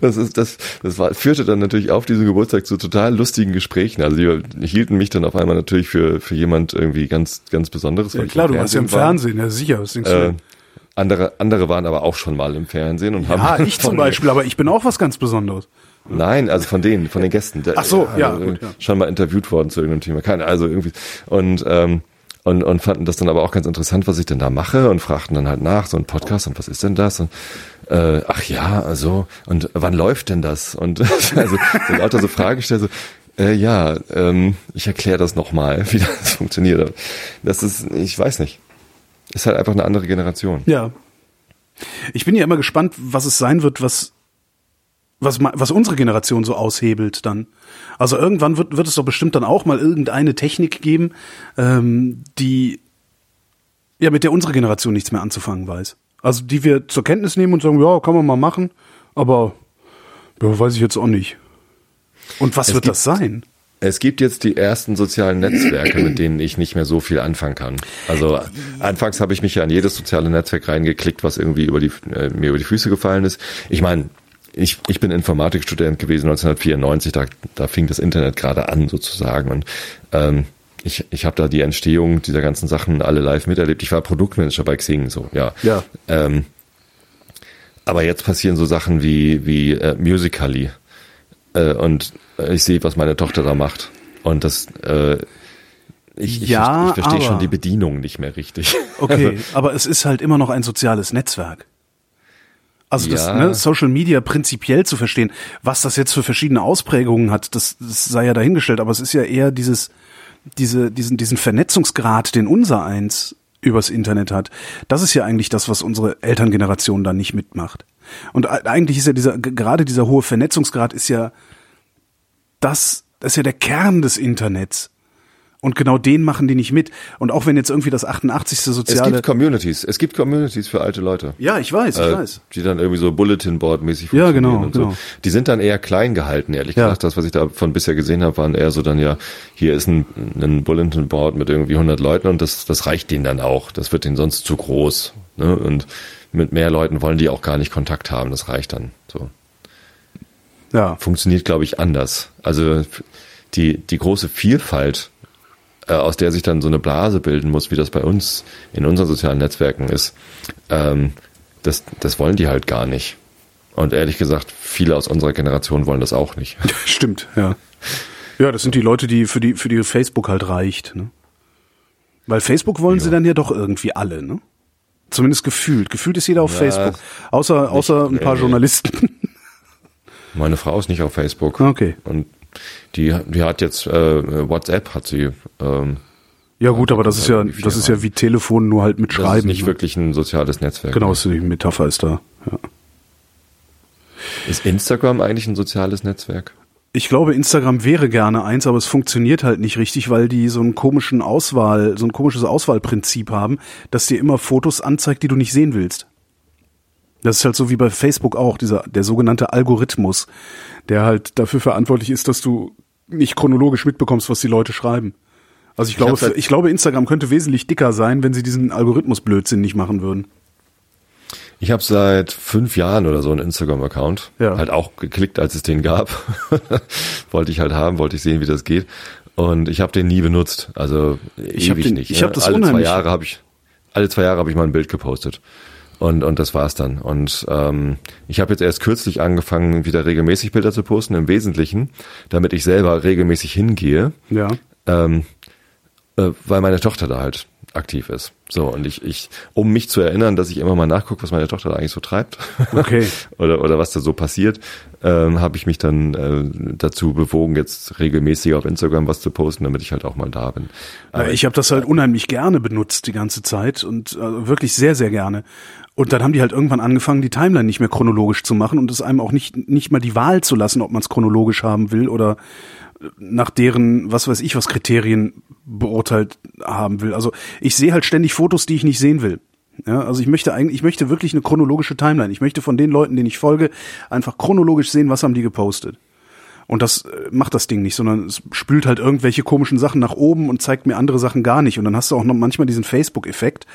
das ist, das, das war, führte dann natürlich auf diesem Geburtstag zu total lustigen Gesprächen. Also die hielten mich dann auf einmal natürlich für, für jemand irgendwie ganz, ganz Besonderes. Ja, klar, du warst ja im. Fernsehen, ja sicher. Was denkst du Äh? Andere, andere waren aber auch schon mal im Fernsehen und haben. Ja, ich zum Beispiel, aber ich bin auch was ganz Besonderes. Nein, also von denen, von den Gästen. Ach so, ja, also, gut, ja. Schon mal interviewt worden zu irgendeinem Thema. Keine, also irgendwie. Und, ähm, und, und fanden das dann aber auch ganz interessant, was ich denn da mache und fragten dann halt nach, so ein Podcast und was ist denn das? Und äh, ach ja, also, und wann läuft denn das? Und also so lauter so Fragen stellen, so, äh, ja, ähm, ich erkläre das nochmal, wie das funktioniert. Das ist, ich weiß nicht. Ist halt einfach eine andere Generation. Ja. Ich bin ja immer gespannt, was es sein wird, was, was, was unsere Generation so aushebelt dann. Also irgendwann wird, wird es doch bestimmt dann auch mal irgendeine Technik geben, ähm, die ja mit der unsere Generation nichts mehr anzufangen weiß. Also die wir zur Kenntnis nehmen und sagen, ja, kann man mal machen, aber ja, weiß ich jetzt auch nicht. Und was Es wird gibt- das sein? Es gibt jetzt die ersten sozialen Netzwerke, mit denen ich nicht mehr so viel anfangen kann. Also anfangs habe ich mich ja an jedes soziale Netzwerk reingeklickt, was irgendwie über die, äh, mir über die Füße gefallen ist. Ich meine, ich, ich bin Informatikstudent gewesen 1994, da, da fing das Internet gerade an sozusagen. Und ähm, ich, ich habe da die Entstehung dieser ganzen Sachen alle live miterlebt. Ich war Produktmanager bei Xing, so ja. Ja. Ähm, aber jetzt passieren so Sachen wie, wie äh, Musical.ly. Äh, und ich sehe, was meine Tochter da macht. Und das, äh, ich, ich, Ja, ich verstehe schon die Bedienung nicht mehr richtig. Okay, aber es ist halt immer noch ein soziales Netzwerk. Also das Ja. ne, Social Media prinzipiell zu verstehen, was das jetzt für verschiedene Ausprägungen hat, das, das sei ja dahingestellt. Aber es ist ja eher dieses, diese, diesen, diesen Vernetzungsgrad, den unser eins übers Internet hat. Das ist ja eigentlich das, was unsere Elterngeneration da nicht mitmacht. Und eigentlich ist ja dieser, gerade dieser hohe Vernetzungsgrad ist ja das, das ist ja der Kern des Internets. Und genau den machen die nicht mit. Und auch wenn jetzt irgendwie das 88. Es soziale gibt Communities. Es gibt Communities für alte Leute. ja, ich weiß, ich Äh, weiß. die dann irgendwie so Bulletin Board mäßig Ja, funktionieren genau, und genau. so. Die sind dann eher klein gehalten, ehrlich Ja. gesagt. Das, was ich davon bisher gesehen habe, waren eher so dann ja, hier ist ein, ein Bulletin Board mit irgendwie 100 Leuten und das, das reicht denen dann auch. Das wird denen sonst zu groß. Ne? Und mit mehr Leuten wollen die auch gar nicht Kontakt haben. Das reicht dann. So Ja. funktioniert, glaube ich, anders. Also die die große Vielfalt äh, aus der sich dann so eine Blase bilden muss, wie das bei uns in unseren sozialen Netzwerken ist, ähm, das, das wollen die halt gar nicht. Und ehrlich gesagt, viele aus unserer Generation wollen das auch nicht. Stimmt, ja. Ja, das sind die Leute, die für die für die Facebook halt reicht. Ne? Weil Facebook wollen Ja. sie dann ja doch irgendwie alle, ne? Zumindest gefühlt. Gefühlt ist jeder auf Ja, Facebook. Außer, außer ein paar nee. Journalisten. Meine Frau ist nicht auf Facebook. Okay. Und die, die hat jetzt äh, WhatsApp hat sie. Ähm, Ja gut, aber das ist ja, das ist ja wie Telefon, nur halt mit das Schreiben. ist nicht ne? wirklich ein soziales Netzwerk. Genau, so die Metapher ist da. Ja. Ist Instagram eigentlich ein soziales Netzwerk? Ich glaube, Instagram wäre gerne eins, aber es funktioniert halt nicht richtig, weil die so einen komischen Auswahl, so ein komisches Auswahlprinzip haben, dass dir immer Fotos anzeigt, die du nicht sehen willst. Das ist halt so wie bei Facebook auch, dieser, der sogenannte Algorithmus, der halt dafür verantwortlich ist, dass du nicht chronologisch mitbekommst, was die Leute schreiben. Also ich glaube, hab's halt- ich glaube, Instagram könnte wesentlich dicker sein, wenn sie diesen Algorithmus-Blödsinn nicht machen würden. Ich habe seit fünf Jahren oder so einen Instagram-Account. Ja. Halt auch geklickt, als es den gab. wollte ich halt haben, wollte ich sehen, wie das geht. Und ich habe den nie benutzt. Also Ich hab ewig den- nicht. ich ne? hab das alle zwei unheimlich- Jahre habe ich alle zwei Jahre habe ich mal ein Bild gepostet. Und, und das war's dann. Und ähm, ich habe jetzt erst kürzlich angefangen, wieder regelmäßig Bilder zu posten, im Wesentlichen, damit ich selber regelmäßig hingehe, Ja. ähm, äh, weil meine Tochter da halt aktiv ist. So, und ich, ich, um mich zu erinnern, dass ich immer mal nachgucke, was meine Tochter da eigentlich so treibt Okay. oder, oder was da so passiert, ähm, habe ich mich dann äh, dazu bewogen, jetzt regelmäßig auf Instagram was zu posten, damit ich halt auch mal da bin. Ja, ich habe das halt unheimlich gerne benutzt die ganze Zeit und äh, wirklich sehr, sehr gerne. Und dann haben die halt irgendwann angefangen, die Timeline nicht mehr chronologisch zu machen und es einem auch nicht, nicht mal die Wahl zu lassen, ob man es chronologisch haben will oder nach deren, was weiß ich, was Kriterien beurteilt haben will. Also ich sehe halt ständig Fotos, die ich nicht sehen will. Ja, also ich möchte eigentlich, ich möchte wirklich eine chronologische Timeline. Ich möchte von den Leuten, denen ich folge, einfach chronologisch sehen, was haben die gepostet. Und das äh, macht das Ding nicht, sondern es spült halt irgendwelche komischen Sachen nach oben und zeigt mir andere Sachen gar nicht. Und dann hast du auch noch manchmal diesen Facebook-Effekt.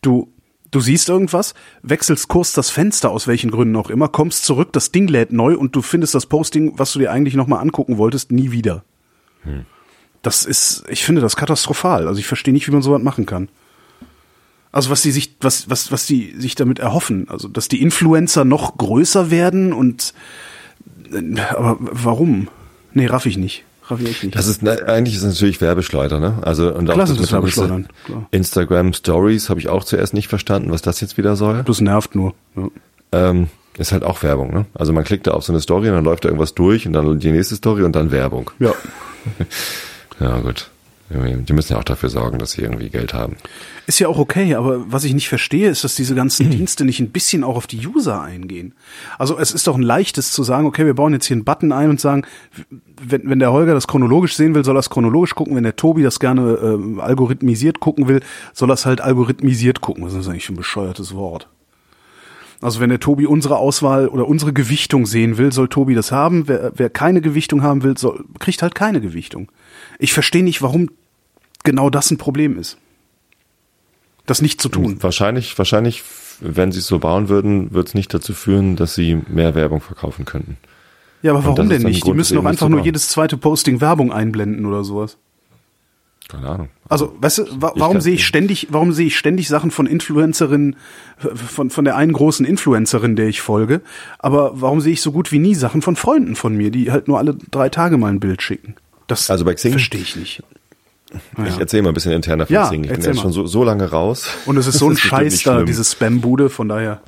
Du, du siehst irgendwas, wechselst kurz das Fenster, aus welchen Gründen auch immer, kommst zurück, das Ding lädt neu und du findest das Posting, was du dir eigentlich nochmal angucken wolltest, nie wieder. Das ist, ich finde das katastrophal. Also ich verstehe nicht, wie man sowas machen kann. Also was die sich, was, was, was die sich damit erhoffen. Also, dass die Influencer noch größer werden und äh, aber warum? Nee, raff ich nicht. Ich nicht. Das ist ne, eigentlich ist es natürlich Werbeschleuder, ne? Also und Klar auch das das Werbeschleudern. Instagram Stories habe ich auch zuerst nicht verstanden, was das jetzt wieder soll. das nervt nur. Ja. Ähm, ist halt auch Werbung, ne? Also man klickt da auf so eine Story und dann läuft da irgendwas durch und dann die nächste Story und dann Werbung. ja. Ja, gut. Die müssen ja auch dafür sorgen, dass sie irgendwie Geld haben. Ist ja auch okay, aber was ich nicht verstehe, ist, dass diese ganzen Dienste nicht ein bisschen auch auf die User eingehen. Also es ist doch ein leichtes zu sagen, okay, wir bauen jetzt hier einen Button ein und sagen, wenn, wenn der Holger das chronologisch sehen will, soll er es chronologisch gucken. Wenn der Tobi das gerne äh, algorithmisiert gucken will, soll er es halt algorithmisiert gucken. Was ist eigentlich ein bescheuertes Wort? Also wenn der Tobi unsere Auswahl oder unsere Gewichtung sehen will, soll Tobi das haben. Wer, wer keine Gewichtung haben will, soll, kriegt halt keine Gewichtung. Ich verstehe nicht, warum genau das ein Problem ist. Das nicht zu tun. Wahrscheinlich, wahrscheinlich, wenn sie es so bauen würden, wird es nicht dazu führen, dass sie mehr Werbung verkaufen könnten. Ja, aber warum denn nicht? Die müssen doch einfach nur jedes zweite Posting Werbung einblenden oder sowas. Keine Ahnung. Also, weißt du, wa Ich warum sehe ich ständig, warum sehe ich ständig Sachen von Influencerinnen, von, von der einen großen Influencerin, der ich folge, aber warum sehe ich so gut wie nie Sachen von Freunden von mir, die halt nur alle drei Tage mal ein Bild schicken? Das Also bei Xing- verstehe ich nicht. Ich Ja. erzähle mal ein bisschen interner von Ja, Xing. Ich bin mal. schon so, so lange raus. Und es ist so ein bestimmt Scheiß da, schlimm. diese Spam-Bude, von daher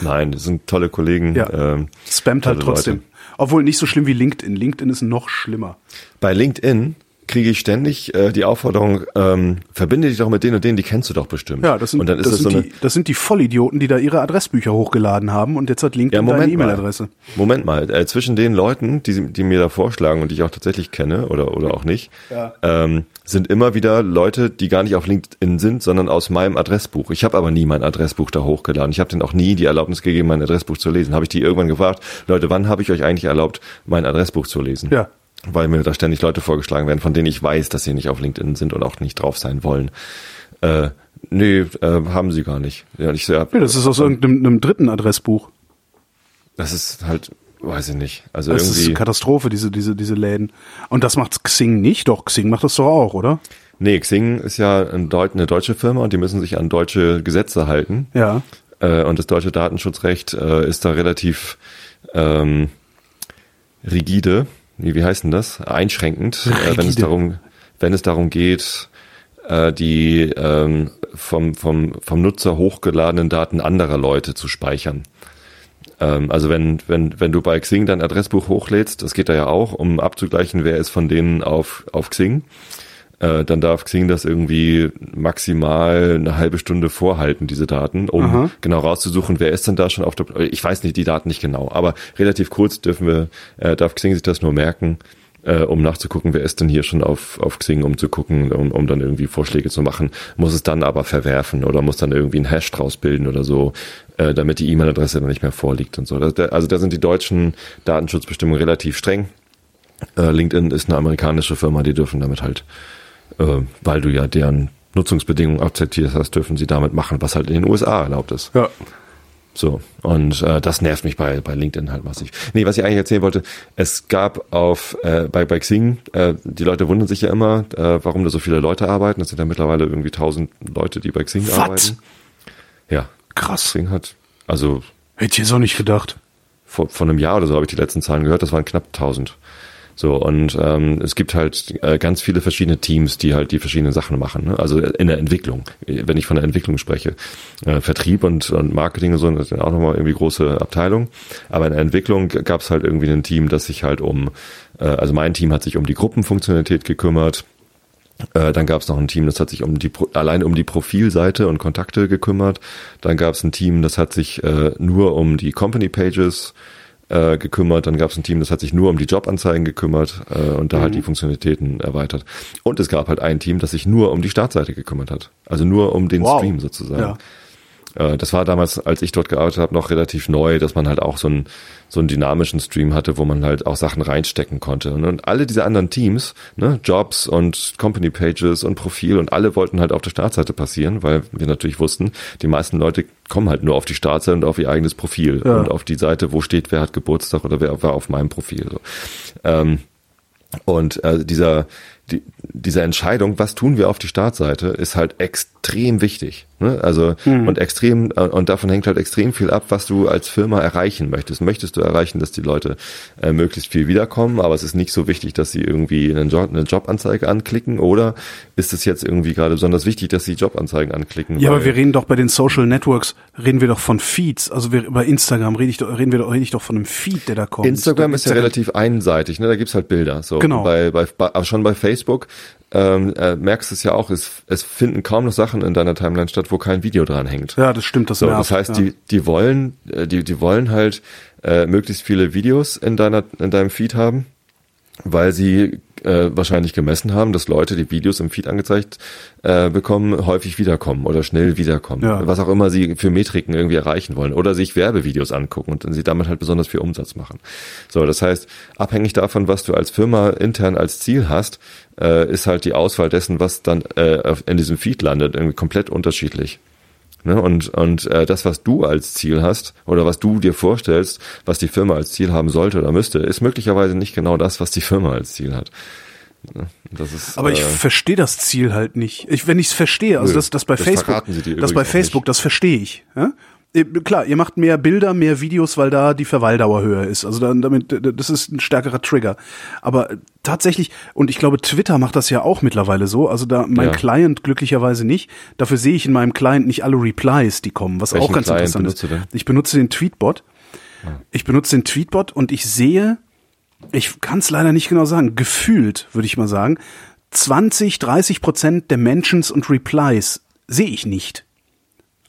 Nein, das sind tolle Kollegen. Ja. ähm, spammt halt trotzdem. Leute. Obwohl nicht so schlimm wie LinkedIn. LinkedIn ist noch schlimmer. Bei LinkedIn kriege ich ständig äh, die Aufforderung, ähm, verbinde dich doch mit denen und denen, die kennst du doch bestimmt. Ja, das sind, und dann ist das, das, so sind eine, die, das sind die Vollidioten, die da ihre Adressbücher hochgeladen haben und jetzt hat ja, LinkedIn deine Moment mal. E-Mail-Adresse. Moment mal, äh, zwischen den Leuten, die, sie- die mir da vorschlagen und die ich auch tatsächlich kenne oder, oder auch nicht, Ja. ähm, sind immer wieder Leute, die gar nicht auf LinkedIn sind, sondern aus meinem Adressbuch. Ich habe aber nie mein Adressbuch da hochgeladen. Ich habe denen auch nie die Erlaubnis gegeben, mein Adressbuch zu lesen. Habe ich die irgendwann gefragt, Leute, wann habe ich euch eigentlich erlaubt, mein Adressbuch zu lesen? Ja. Weil mir da ständig Leute vorgeschlagen werden, von denen ich weiß, dass sie nicht auf LinkedIn sind und auch nicht drauf sein wollen. Äh, nee, äh, haben sie gar nicht. Ja, ich ja, Ja, das ist aus irgendeinem einem dritten Adressbuch. das ist halt weiß ich nicht. Also Das irgendwie. ist Katastrophe, diese, diese, diese Läden. Und das macht Xing nicht, doch, Xing macht das doch auch, oder? Nee, Xing ist ja ein Deut eine deutsche Firma und die müssen sich an deutsche Gesetze halten. Ja. Äh, und das deutsche Datenschutzrecht äh, ist da relativ ähm, rigide. Wie, wie heißt denn das? Einschränkend, äh, wenn es darum, wenn es darum geht, äh, die ähm, vom, vom, vom Nutzer hochgeladenen Daten anderer Leute zu speichern. Ähm, also wenn, wenn, wenn du bei Xing dein Adressbuch hochlädst, das geht da ja auch, um abzugleichen, wer ist von denen auf, auf Xing, äh, dann darf Xing das irgendwie maximal eine halbe Stunde vorhalten, diese Daten, um Aha. genau rauszusuchen, wer ist denn da schon auf der, ich weiß nicht die Daten nicht genau, aber relativ kurz dürfen wir, äh, darf Xing sich das nur merken, äh, um nachzugucken, wer ist denn hier schon auf, auf Xing, um zu gucken, um, um dann irgendwie Vorschläge zu machen, muss es dann aber verwerfen oder muss dann irgendwie einen Hash draus bilden oder so, äh, damit die E-Mail-Adresse dann nicht mehr vorliegt und so. Das, also da sind die deutschen Datenschutzbestimmungen relativ streng. Äh, LinkedIn ist eine amerikanische Firma, die dürfen damit halt, äh, weil du ja deren Nutzungsbedingungen akzeptiert hast, dürfen sie damit machen, was halt in den USA erlaubt ist. Ja. So, und äh, das nervt mich bei, bei LinkedIn halt massiv. Nee, was ich eigentlich erzählen wollte, es gab auf äh, bei, bei Xing, äh, die Leute wundern sich ja immer, äh, warum da so viele Leute arbeiten. Das sind ja mittlerweile irgendwie tausend Leute, die bei Xing Was? arbeiten. Ja, Krass. Xing hat, also Hätte ich jetzt auch nicht gedacht. vor, vor einem Jahr oder so habe ich die letzten Zahlen gehört, das waren knapp 1000. So, und ähm, es gibt halt äh, ganz viele verschiedene Teams, die halt die verschiedenen Sachen machen. Ne? Also in der Entwicklung, wenn ich von der Entwicklung spreche. Äh, Vertrieb und, und Marketing und so, das sind auch nochmal irgendwie große Abteilungen. Aber in der Entwicklung gab es halt irgendwie ein Team, das sich halt um, äh, also mein Team hat sich um die Gruppenfunktionalität gekümmert. Äh, dann gab es noch ein Team, das hat sich um die allein um die Profilseite und Kontakte gekümmert. Dann gab es ein Team, das hat sich äh, nur um die Company Pages äh, gekümmert. Dann gab es ein Team, das hat sich nur um die Jobanzeigen gekümmert äh, und da halt die Funktionalitäten erweitert. Und es gab halt ein Team, das sich nur um die Startseite gekümmert hat. Also nur um den Wow. Stream sozusagen. Ja. Äh, Das war damals, als ich dort gearbeitet habe, noch relativ neu, dass man halt auch so einen, so einen dynamischen Stream hatte, wo man halt auch Sachen reinstecken konnte. Und- Und alle diese anderen Teams, ne, Jobs und Company Pages und Profil und alle wollten halt auf der Startseite passieren, weil wir natürlich wussten, die meisten Leute kommen halt nur auf die Startseite und auf ihr eigenes Profil Ja. und auf die Seite, wo steht, wer hat Geburtstag oder wer war auf meinem Profil. So. Ähm, und äh, dieser, die, diese Entscheidung, was tun wir auf die Startseite, ist halt extrem wichtig. Ne? Also und extrem äh, und davon hängt halt extrem viel ab, was du als Firma erreichen möchtest. Möchtest du erreichen, dass die Leute äh, möglichst viel wiederkommen, aber es ist nicht so wichtig, dass sie irgendwie einen Job, eine Jobanzeige anklicken oder ist es jetzt irgendwie gerade besonders wichtig, dass sie Jobanzeigen anklicken? Ja, aber wir reden doch bei den Social Networks, reden wir doch von Feeds. Also wir, bei Instagram rede ich reden wir doch, rede ich doch von einem Feed, der da kommt. Instagram ist ja relativ einseitig, ne? Da gibt's halt Bilder. So Genau. bei, bei, bei aber schon bei Facebook ähm, äh, merkst du es ja auch, es, es finden kaum noch Sachen in deiner Timeline statt, wo kein Video dran hängt. Ja, das stimmt, das So, nervt. das heißt, ja. die, die wollen, äh, die, die wollen halt äh, möglichst viele Videos in deiner, in deinem Feed haben, weil sie äh, wahrscheinlich gemessen haben, dass Leute, die Videos im Feed angezeigt äh, bekommen, häufig wiederkommen oder schnell wiederkommen. Ja. Was auch immer sie für Metriken irgendwie erreichen wollen. Oder sich Werbevideos angucken und dann sie damit halt besonders viel Umsatz machen. So, das heißt, abhängig davon, was du als Firma intern als Ziel hast, äh, ist halt die Auswahl dessen, was dann äh, in diesem Feed landet, irgendwie komplett unterschiedlich. Ne? Und, und äh, das, was du als Ziel hast oder was du dir vorstellst, was die Firma als Ziel haben sollte oder müsste, ist möglicherweise nicht genau das, was die Firma als Ziel hat. Ne? Das ist, Aber ich äh, verstehe das Ziel halt nicht. Ich, wenn ich es verstehe, also Nö, das, das bei das Facebook, das bei Facebook, nicht. das verstehe ich. Ja? Äh, Klar, ihr macht mehr Bilder, mehr Videos, weil da die Verweildauer höher ist. Also dann, damit, das ist ein stärkerer Trigger. Aber tatsächlich, und ich glaube, Twitter macht das ja auch mittlerweile so. Also da mein Ja. Client glücklicherweise nicht. Dafür sehe ich in meinem Client nicht alle Replies, die kommen, was Welchen auch ganz Client interessant ist. Ich benutze den Tweetbot. Ich benutze den Tweetbot und ich sehe, ich kann es leider nicht genau sagen, gefühlt, würde ich mal sagen, 20, 30 Prozent der Mentions und Replies sehe ich nicht.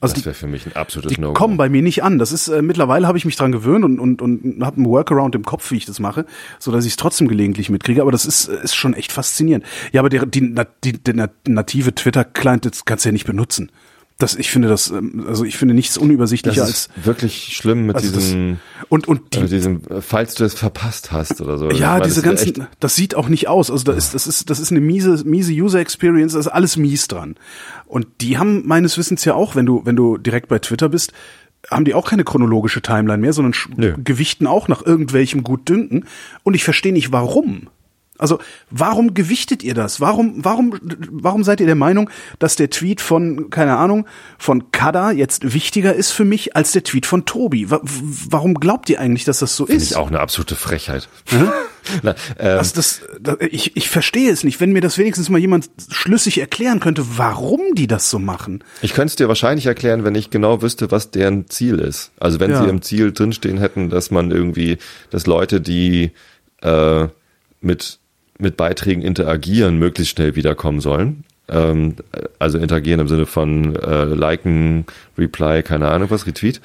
Also das die, wäre für mich ein absolutes die No-Go. kommen bei mir nicht an. Das ist äh, mittlerweile habe ich mich dran gewöhnt und und und habe einen Workaround im Kopf, wie ich das mache, so dass ich es trotzdem gelegentlich mitkriege. Aber das ist äh, ist schon echt faszinierend. Ja, aber der die, die, der na- native Twitter Client das kannst du ja nicht benutzen. Das ich finde das ähm, also ich finde nichts das unübersichtlicher als ist wirklich schlimm mit also das, diesem, und und die mit diesem, äh, falls du es verpasst hast oder so. Ja, meine, diese das ganzen, das sieht auch nicht aus. Also da ist, das ist, das ist eine miese, miese User Experience, da ist alles mies dran. Und die haben meines Wissens ja auch, wenn du, wenn du direkt bei Twitter bist, haben die auch keine chronologische Timeline mehr, sondern Nö. gewichten auch nach irgendwelchem Gutdünken. Und ich verstehe nicht, warum. Also, warum gewichtet ihr das? Warum, warum, warum seid ihr der Meinung, dass der Tweet von, keine Ahnung, von Kada jetzt wichtiger ist für mich als der Tweet von Tobi? Wa warum glaubt ihr eigentlich, dass das so Finde ist? ich auch eine absolute Frechheit. Na, ähm, Also das, das, ich, ich verstehe es nicht. Wenn mir das wenigstens mal jemand schlüssig erklären könnte, warum die das so machen. Ich könnte es dir wahrscheinlich erklären, wenn ich genau wüsste, was deren Ziel ist. Also wenn Ja. sie im Ziel drinstehen hätten, dass man irgendwie, dass Leute, die äh, mit, mit Beiträgen interagieren, möglichst schnell wiederkommen sollen. Ähm, also interagieren im Sinne von äh, liken, reply, keine Ahnung was, retweet.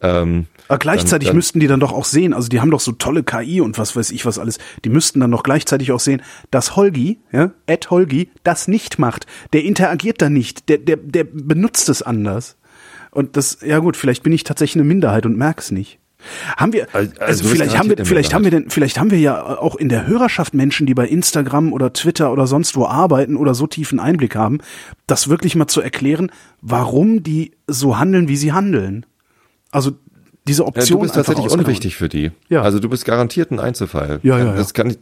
Ähm, Aber gleichzeitig dann- müssten die dann doch auch sehen, also die haben doch so tolle KI und was weiß ich was alles, die müssten dann doch gleichzeitig auch sehen, dass Holgi, ja, Ed Holgi, das nicht macht. Der interagiert da nicht, der, der, der benutzt es anders. Und das, ja gut, vielleicht bin ich tatsächlich eine Minderheit und merk's nicht. Haben wir, Also- also also vielleicht haben wir, vielleicht haben wir denn, vielleicht haben wir ja auch in der Hörerschaft Menschen, die bei Instagram oder Twitter oder sonst wo arbeiten oder so tiefen Einblick haben, das wirklich mal zu erklären, warum die so handeln, wie sie handeln. Also diese Ja, Option du bist tatsächlich unwichtig für die. Ja. Also du bist garantiert ein Einzelfall. Ja, ja, ja. Das kann ich,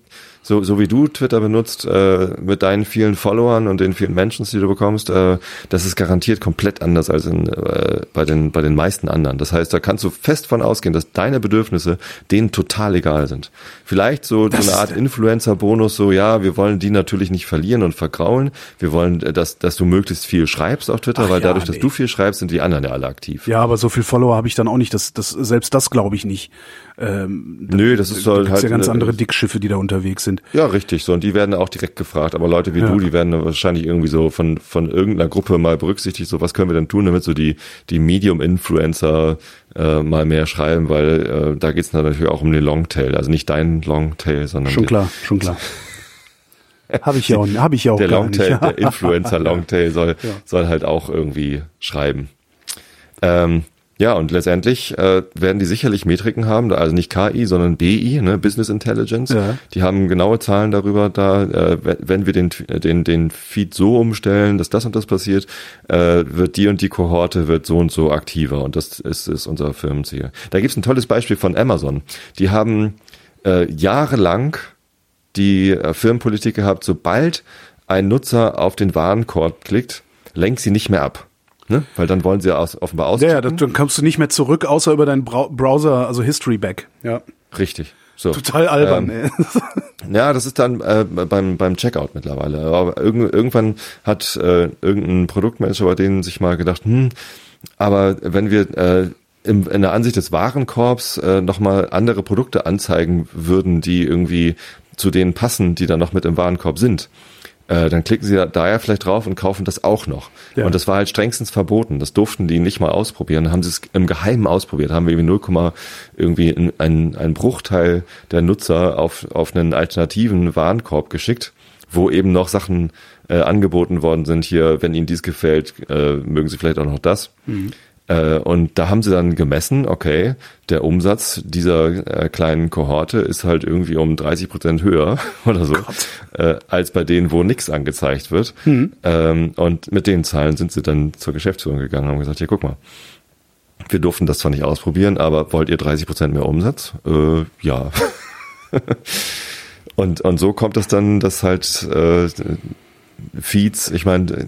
so, so wie du Twitter benutzt, äh, mit deinen vielen Followern und den vielen Menschen, die du bekommst, äh, das ist garantiert komplett anders als in, äh, bei, den, bei den meisten anderen. Das heißt, da kannst du fest von ausgehen, dass deine Bedürfnisse denen total egal sind. Vielleicht so, Das so eine Art Influencer-Bonus, so ja, wir wollen die natürlich nicht verlieren und vergraulen. Wir wollen, äh, dass, dass du möglichst viel schreibst auf Twitter, Ach weil ja, dadurch, dass nee. du viel schreibst, sind die anderen ja alle aktiv. Ja, aber so viel Follower habe ich dann auch nicht. Das, das, selbst das glaube ich nicht. Ähm, Nö, das ist da halt, gibt's halt ja ganz andere Dickschiffe, die da unterwegs sind. Ja, richtig. So, und die werden auch direkt gefragt. Aber Leute wie Ja. du, die werden wahrscheinlich irgendwie so von, von irgendeiner Gruppe mal berücksichtigt. So, was können wir denn tun, damit so die, die Medium-Influencer äh, mal mehr schreiben, weil äh, da geht's natürlich auch um den Longtail. Also nicht dein Longtail, sondern Schon klar, schon klar. Habe ich ja auch, hab ich ja auch der Longtail, nicht. der Influencer Longtail soll, Ja. soll halt auch irgendwie schreiben. Ähm, ja, und letztendlich äh, werden die sicherlich Metriken haben, also nicht KI, sondern BI, ne, Business Intelligence. Ja. Die haben genaue Zahlen darüber, da äh, wenn- wir den, den, den Feed so umstellen, dass das und das passiert, äh, wird die und die Kohorte wird so und so aktiver und das ist, ist unser Firmenziel. Da gibt's ein tolles Beispiel von Amazon. Die haben äh, jahrelang die äh, Firmenpolitik gehabt, sobald ein Nutzer auf den Warenkorb klickt, lenkt sie nicht mehr ab. Ne? Weil dann wollen sie aus, offenbar aus. Ja, ja, dann kommst du nicht mehr zurück, außer über deinen Brau Browser, also History Back. Ja. Richtig. So. Total albern, Ähm, ey. Ja, das ist dann äh, beim, beim Checkout mittlerweile. Aber irgend, irgendwann hat äh, irgendein Produktmanager bei denen sich mal gedacht, hm, aber wenn wir äh, im, in der Ansicht des Warenkorbs äh, nochmal andere Produkte anzeigen würden, die irgendwie zu denen passen, die dann noch mit im Warenkorb sind, äh, dann klicken sie da, ja vielleicht drauf und kaufen das auch noch. Ja. Und das war halt strengstens verboten. Das durften die nicht mal ausprobieren. Dann haben sie es im Geheimen ausprobiert. Haben wir irgendwie 0, irgendwie in- ein, ein Bruchteil der Nutzer auf, auf einen alternativen Warenkorb geschickt, wo eben noch Sachen äh, angeboten worden sind. Hier, wenn Ihnen dies gefällt, äh, mögen Sie vielleicht auch noch das. Äh, und da haben sie dann gemessen, okay, der Umsatz dieser äh, kleinen Kohorte ist halt irgendwie um 30 Prozent höher oder so, äh, als bei denen, wo nichts angezeigt wird. Ähm, und mit den Zahlen sind sie dann zur Geschäftsführung gegangen und haben gesagt, hier guck mal, wir durften das zwar nicht ausprobieren, aber wollt ihr 30 Prozent mehr Umsatz? Äh, ja. und, und so kommt es dann, dass halt äh, Feeds, ich meine,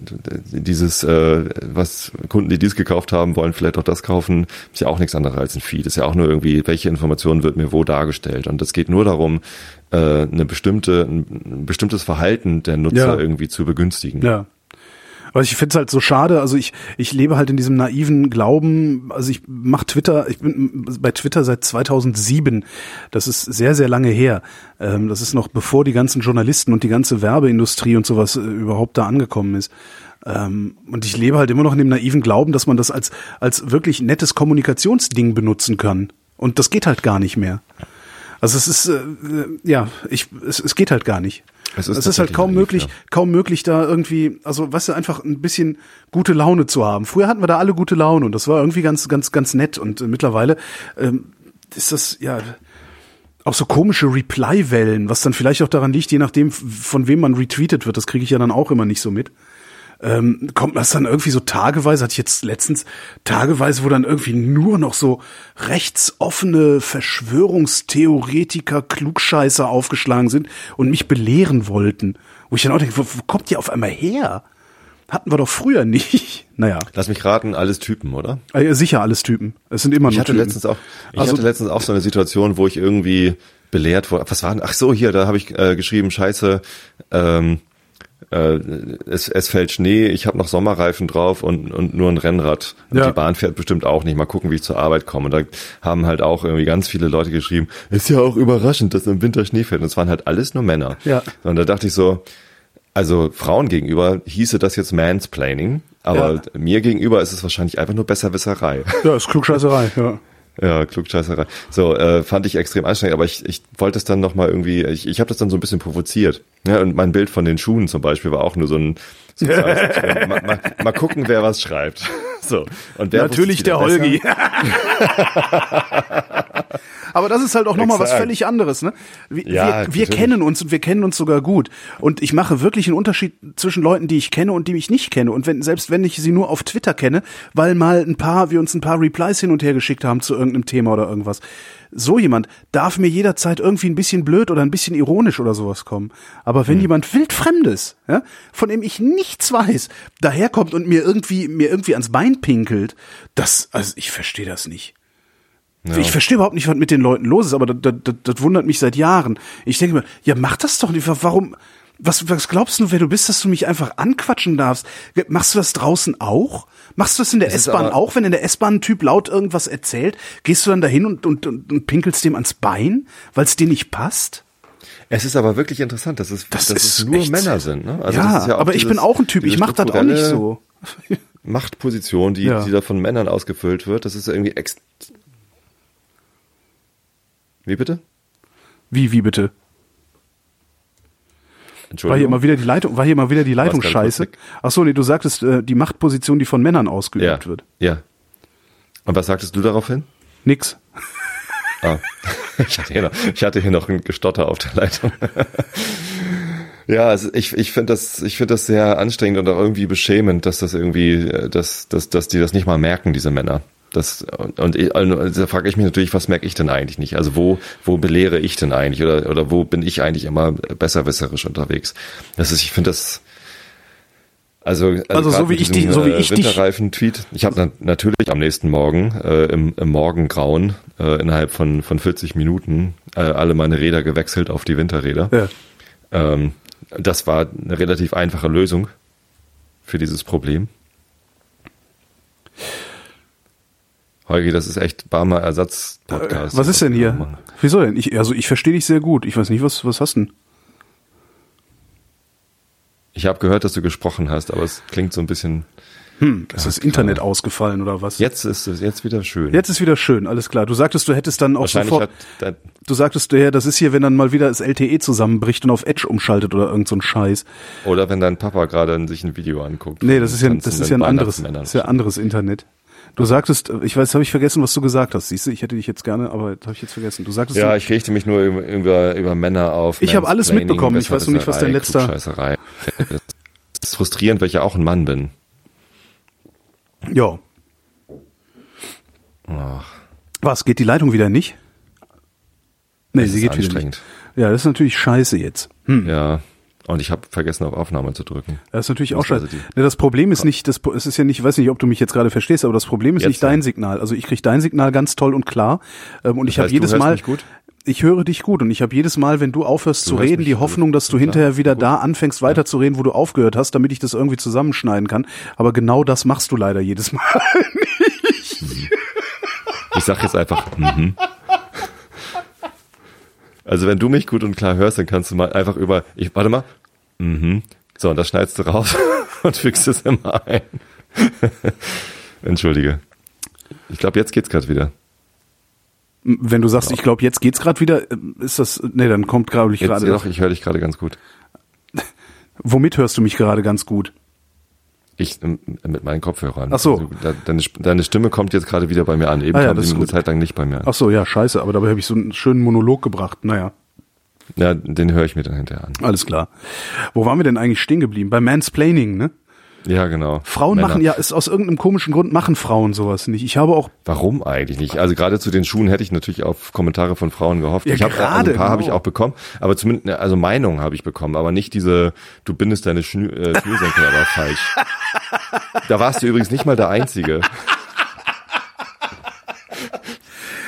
dieses, äh, was Kunden, die dies gekauft haben, wollen vielleicht auch das kaufen, ist ja auch nichts anderes als ein Feed. Ist ja auch nur irgendwie, welche Information wird mir wo dargestellt. Und es geht nur darum, äh, eine bestimmte, ein bestimmtes Verhalten der Nutzer Ja. irgendwie zu begünstigen. Ja. Aber ich finde es halt so schade, also ich, ich lebe halt in diesem naiven Glauben, also ich mache Twitter, ich bin bei Twitter seit 2007, das ist sehr, sehr lange her. Ähm, das ist noch bevor die ganzen Journalisten und die ganze Werbeindustrie und sowas äh, überhaupt da angekommen ist. Ähm, und ich lebe halt immer noch in dem naiven Glauben, dass man das als, als wirklich nettes Kommunikationsding benutzen kann. Und das geht halt gar nicht mehr. Also es ist, äh, ja, ich, es, es geht halt gar nicht. Es Es ist ist, halt kaum möglich, ja. kaum möglich da irgendwie, also weißt du, einfach ein bisschen gute Laune zu haben. Früher hatten wir da alle gute Laune und das war irgendwie ganz, ganz, ganz nett und äh, mittlerweile ähm, ist das, ja, auch so komische Reply-Wellen, was dann vielleicht auch daran liegt, je nachdem, von wem man retweetet wird, das kriege ich ja dann auch immer nicht so mit. Ähm, kommt das dann irgendwie so tageweise, hatte ich jetzt letztens tageweise, wo dann irgendwie nur noch so rechtsoffene Verschwörungstheoretiker, Klugscheißer aufgeschlagen sind und mich belehren wollten. Wo ich dann auch denke, wo, wo kommt ihr auf einmal her? Hatten wir doch früher nicht. Naja. Lass mich raten, alles Typen, oder? Ah, ja, sicher alles Typen. Es sind immer Ich nur hatte Typen. letztens auch, ich Also- hatte letztens auch so eine Situation, wo ich irgendwie belehrt wurde. Was war denn? Ach so, hier, da habe ich äh, geschrieben, Scheiße, ähm, äh, es, es fällt Schnee, ich habe noch Sommerreifen drauf und, und nur ein Rennrad. Ja. die Bahn fährt bestimmt auch nicht. Mal gucken, wie ich zur Arbeit komme. Und da haben halt auch irgendwie ganz viele Leute geschrieben, ist ja auch überraschend, dass im Winter Schnee fällt. Und es waren halt alles nur Männer. Ja. Und da dachte ich so, also Frauen gegenüber hieße das jetzt Mansplaining, aber Ja. mir gegenüber ist es wahrscheinlich einfach nur Besserwisserei. Ja, ist Klugscheißerei, ja. Ja, Klugscheißerei. So, äh, fand ich extrem anstrengend, aber ich, ich wollte es dann nochmal irgendwie, ich, ich habe das dann so ein bisschen provoziert. Ja, und mein Bild von den Schuhen zum Beispiel war auch nur so ein, so ein mal, mal, mal gucken, wer was schreibt. So. Und wer Natürlich der Holgi. Aber das ist halt auch nochmal was völlig anderes. Ne? Wir, Ja, wir, wir kennen uns und wir kennen uns sogar gut. Und ich mache wirklich einen Unterschied zwischen Leuten, die ich kenne und die ich nicht kenne. Und wenn, selbst wenn ich sie nur auf Twitter kenne, weil mal ein paar, wir uns ein paar Replies hin und her geschickt haben zu irgendeinem Thema oder irgendwas. So jemand darf mir jederzeit irgendwie ein bisschen blöd oder ein bisschen ironisch oder sowas kommen. Aber Hm. wenn jemand wildfremdes, ja, von dem ich nichts weiß, daherkommt und mir irgendwie, mir irgendwie ans Bein pinkelt, das, also ich verstehe das nicht. Ich verstehe überhaupt nicht, was mit den Leuten los ist, aber das, das, das, wundert mich seit Jahren. Ich denke mir, ja, mach das doch nicht. Warum? Was, was glaubst du, wer du bist, dass du mich einfach anquatschen darfst? Machst du das draußen auch? Machst du das in der S-Bahn auch? Wenn in der S-Bahn ein Typ laut irgendwas erzählt, gehst du dann dahin und, und, und, und pinkelst dem ans Bein, weil es dir nicht passt? Es ist aber wirklich interessant, dass es, Das dass es nur Männer sind. Ne? Also ja, ja aber ich dieses- bin auch ein Typ. Ich diese mach das auch nicht so. Machtposition, die, Ja. die da von Männern ausgefüllt wird, das ist ja irgendwie ex. Wie bitte? Wie, wie bitte? War hier Entschuldigung. mal wieder die Leitung, war hier mal wieder die Leitung scheiße? weg. Ach so, nee, du sagtest, äh, die Machtposition, die von Männern ausgeübt ja. wird. Ja. Und was sagtest du daraufhin? Nix. Ah. Ich hatte hier noch, ich hatte hier noch ein Gestotter auf der Leitung. Ja, also ich, ich finde das, ich finde das sehr anstrengend und auch irgendwie beschämend, dass das irgendwie, äh, dass, dass, dass die das nicht mal merken, diese Männer. Das, und, und ich- also da frage ich mich natürlich, was merke ich denn eigentlich nicht? Also wo, wo belehre ich denn eigentlich? Oder, oder wo bin ich eigentlich immer besserwisserisch unterwegs? Das ist, ich finde das, also, also, Also so wie ich diesem, dich- so wie äh, ich dich- Winterreifen-Tweet. Ich habe na, natürlich am nächsten Morgen äh, im, im Morgengrauen äh, innerhalb von, von 40 Minuten äh, alle meine Räder gewechselt auf die Winterräder. Ja. Ähm, das war eine relativ einfache Lösung für dieses Problem. Holgi, das ist echt Barmer Ersatz-Podcast. Äh, Was ist denn hier? Wieso denn? Ich, also ich verstehe dich sehr gut. Ich weiß nicht, was, was hast du denn? Ich habe gehört, dass du gesprochen hast, aber es klingt so ein bisschen. Hm, ist das Internet ausgefallen oder was? Jetzt ist es jetzt wieder schön. Jetzt ist wieder schön, alles klar. Du sagtest, du hättest dann auch sofort, hat, du sagtest, ja, das ist hier, wenn dann mal wieder das LTE zusammenbricht und auf Edge umschaltet oder irgend so ein Scheiß. oder wenn dein Papa gerade sich ein Video anguckt. Nee, das ist ja, das ist ja ein anderes, das ist ja anderes Internet. Du sagtest, ich weiß, habe ich vergessen, was du gesagt hast. Siehst du, ich hätte dich jetzt gerne, aber das habe ich jetzt vergessen. Du sagtest, Ja, ich richte mich nur über, über, über Männer auf. Ich hab alles mitbekommen. Ich weiß nur nicht, was dein letzter-. Das ist frustrierend, weil ich ja auch ein Mann bin. ja. Was, geht die Leitung wieder nicht? Nee, das sie geht wieder nicht. Ja, das ist natürlich scheiße jetzt. Hm. Ja. Und ich habe vergessen, auf Aufnahme zu drücken. Das ist natürlich auch Also scheiße. die- Ne, das Problem ist nicht, das, es ist ja nicht, ich weiß nicht, ob du mich jetzt gerade verstehst, aber das Problem ist Jetzt nicht dein ja. Signal. Also ich krieg dein Signal ganz toll und klar. Ähm, und ich habe du jedes Mal, ich höre dich gut und ich habe jedes Mal, wenn du aufhörst zu hörst reden, die. Hoffnung, dass du Klar, hinterher wieder gut. da anfängst weiterzureden, wo du aufgehört hast, damit ich das irgendwie zusammenschneiden kann. Aber genau das machst du leider jedes Mal. Ich sag jetzt einfach, mhm. Also wenn du mich gut und klar hörst, dann kannst du mal einfach über, ich, warte mal, mhm. So, und das schneidest du raus und fügst es immer ein. Entschuldige. Ich glaube, jetzt geht's gerade wieder. Wenn du sagst, ich glaube, jetzt geht's gerade wieder, ähm, ist das, nee, dann kommt glaube ich gerade. doch, ich höre dich gerade ganz gut. Womit hörst du mich gerade ganz gut? Ich ähm, mit meinen Kopfhörern. Ach so. Also, deine, deine Stimme kommt jetzt gerade wieder bei mir an. Eben Ah ja, kam das sie eine. Zeit lang nicht bei mir an. Ach so, ja, scheiße, aber dabei habe ich so einen schönen Monolog gebracht. Naja. Ja, den höre ich mir dann hinterher an. Alles klar. Wo waren wir denn eigentlich stehen geblieben? Bei Mansplaining, ne? Ja, genau. Frauen Männer. machen ja, ist aus irgendeinem komischen Grund machen Frauen sowas nicht. Ich habe auch Warum eigentlich nicht? Also gerade zu den Schuhen hätte ich natürlich auf Kommentare von Frauen gehofft. Ja, ich habe also gerade, ein paar habe ich genau. auch bekommen, aber zumindest ne, also Meinungen habe ich bekommen, aber nicht diese du bindest deine Schnü äh, Schnürsenkel aber falsch. Da warst du übrigens nicht mal der einzige.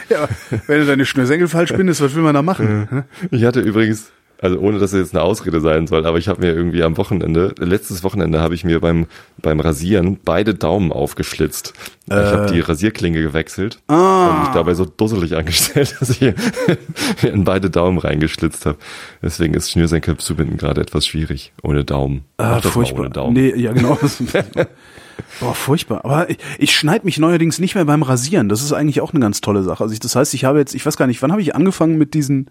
ja, wenn du deine Schnürsenkel falsch bindest, was will man da machen? Ich hatte übrigens also ohne dass es jetzt eine Ausrede sein soll, aber ich habe mir irgendwie am Wochenende, letztes Wochenende habe ich mir beim beim Rasieren beide Daumen aufgeschlitzt. Ich habe die Rasierklinge gewechselt und mich dabei so dusselig angestellt, dass ich mir in beide Daumen reingeschlitzt habe. Deswegen ist Schnürsenkel zubinden gerade etwas schwierig ohne Daumen. Ah, mal furchtbar. ohne Daumen. Nee, ja, genau. Boah, furchtbar. Aber ich, ich schneide mich neuerdings nicht mehr beim Rasieren. Das ist eigentlich auch eine ganz tolle Sache. Also ich, das heißt, ich habe jetzt, ich weiß gar nicht, wann habe ich angefangen mit diesen,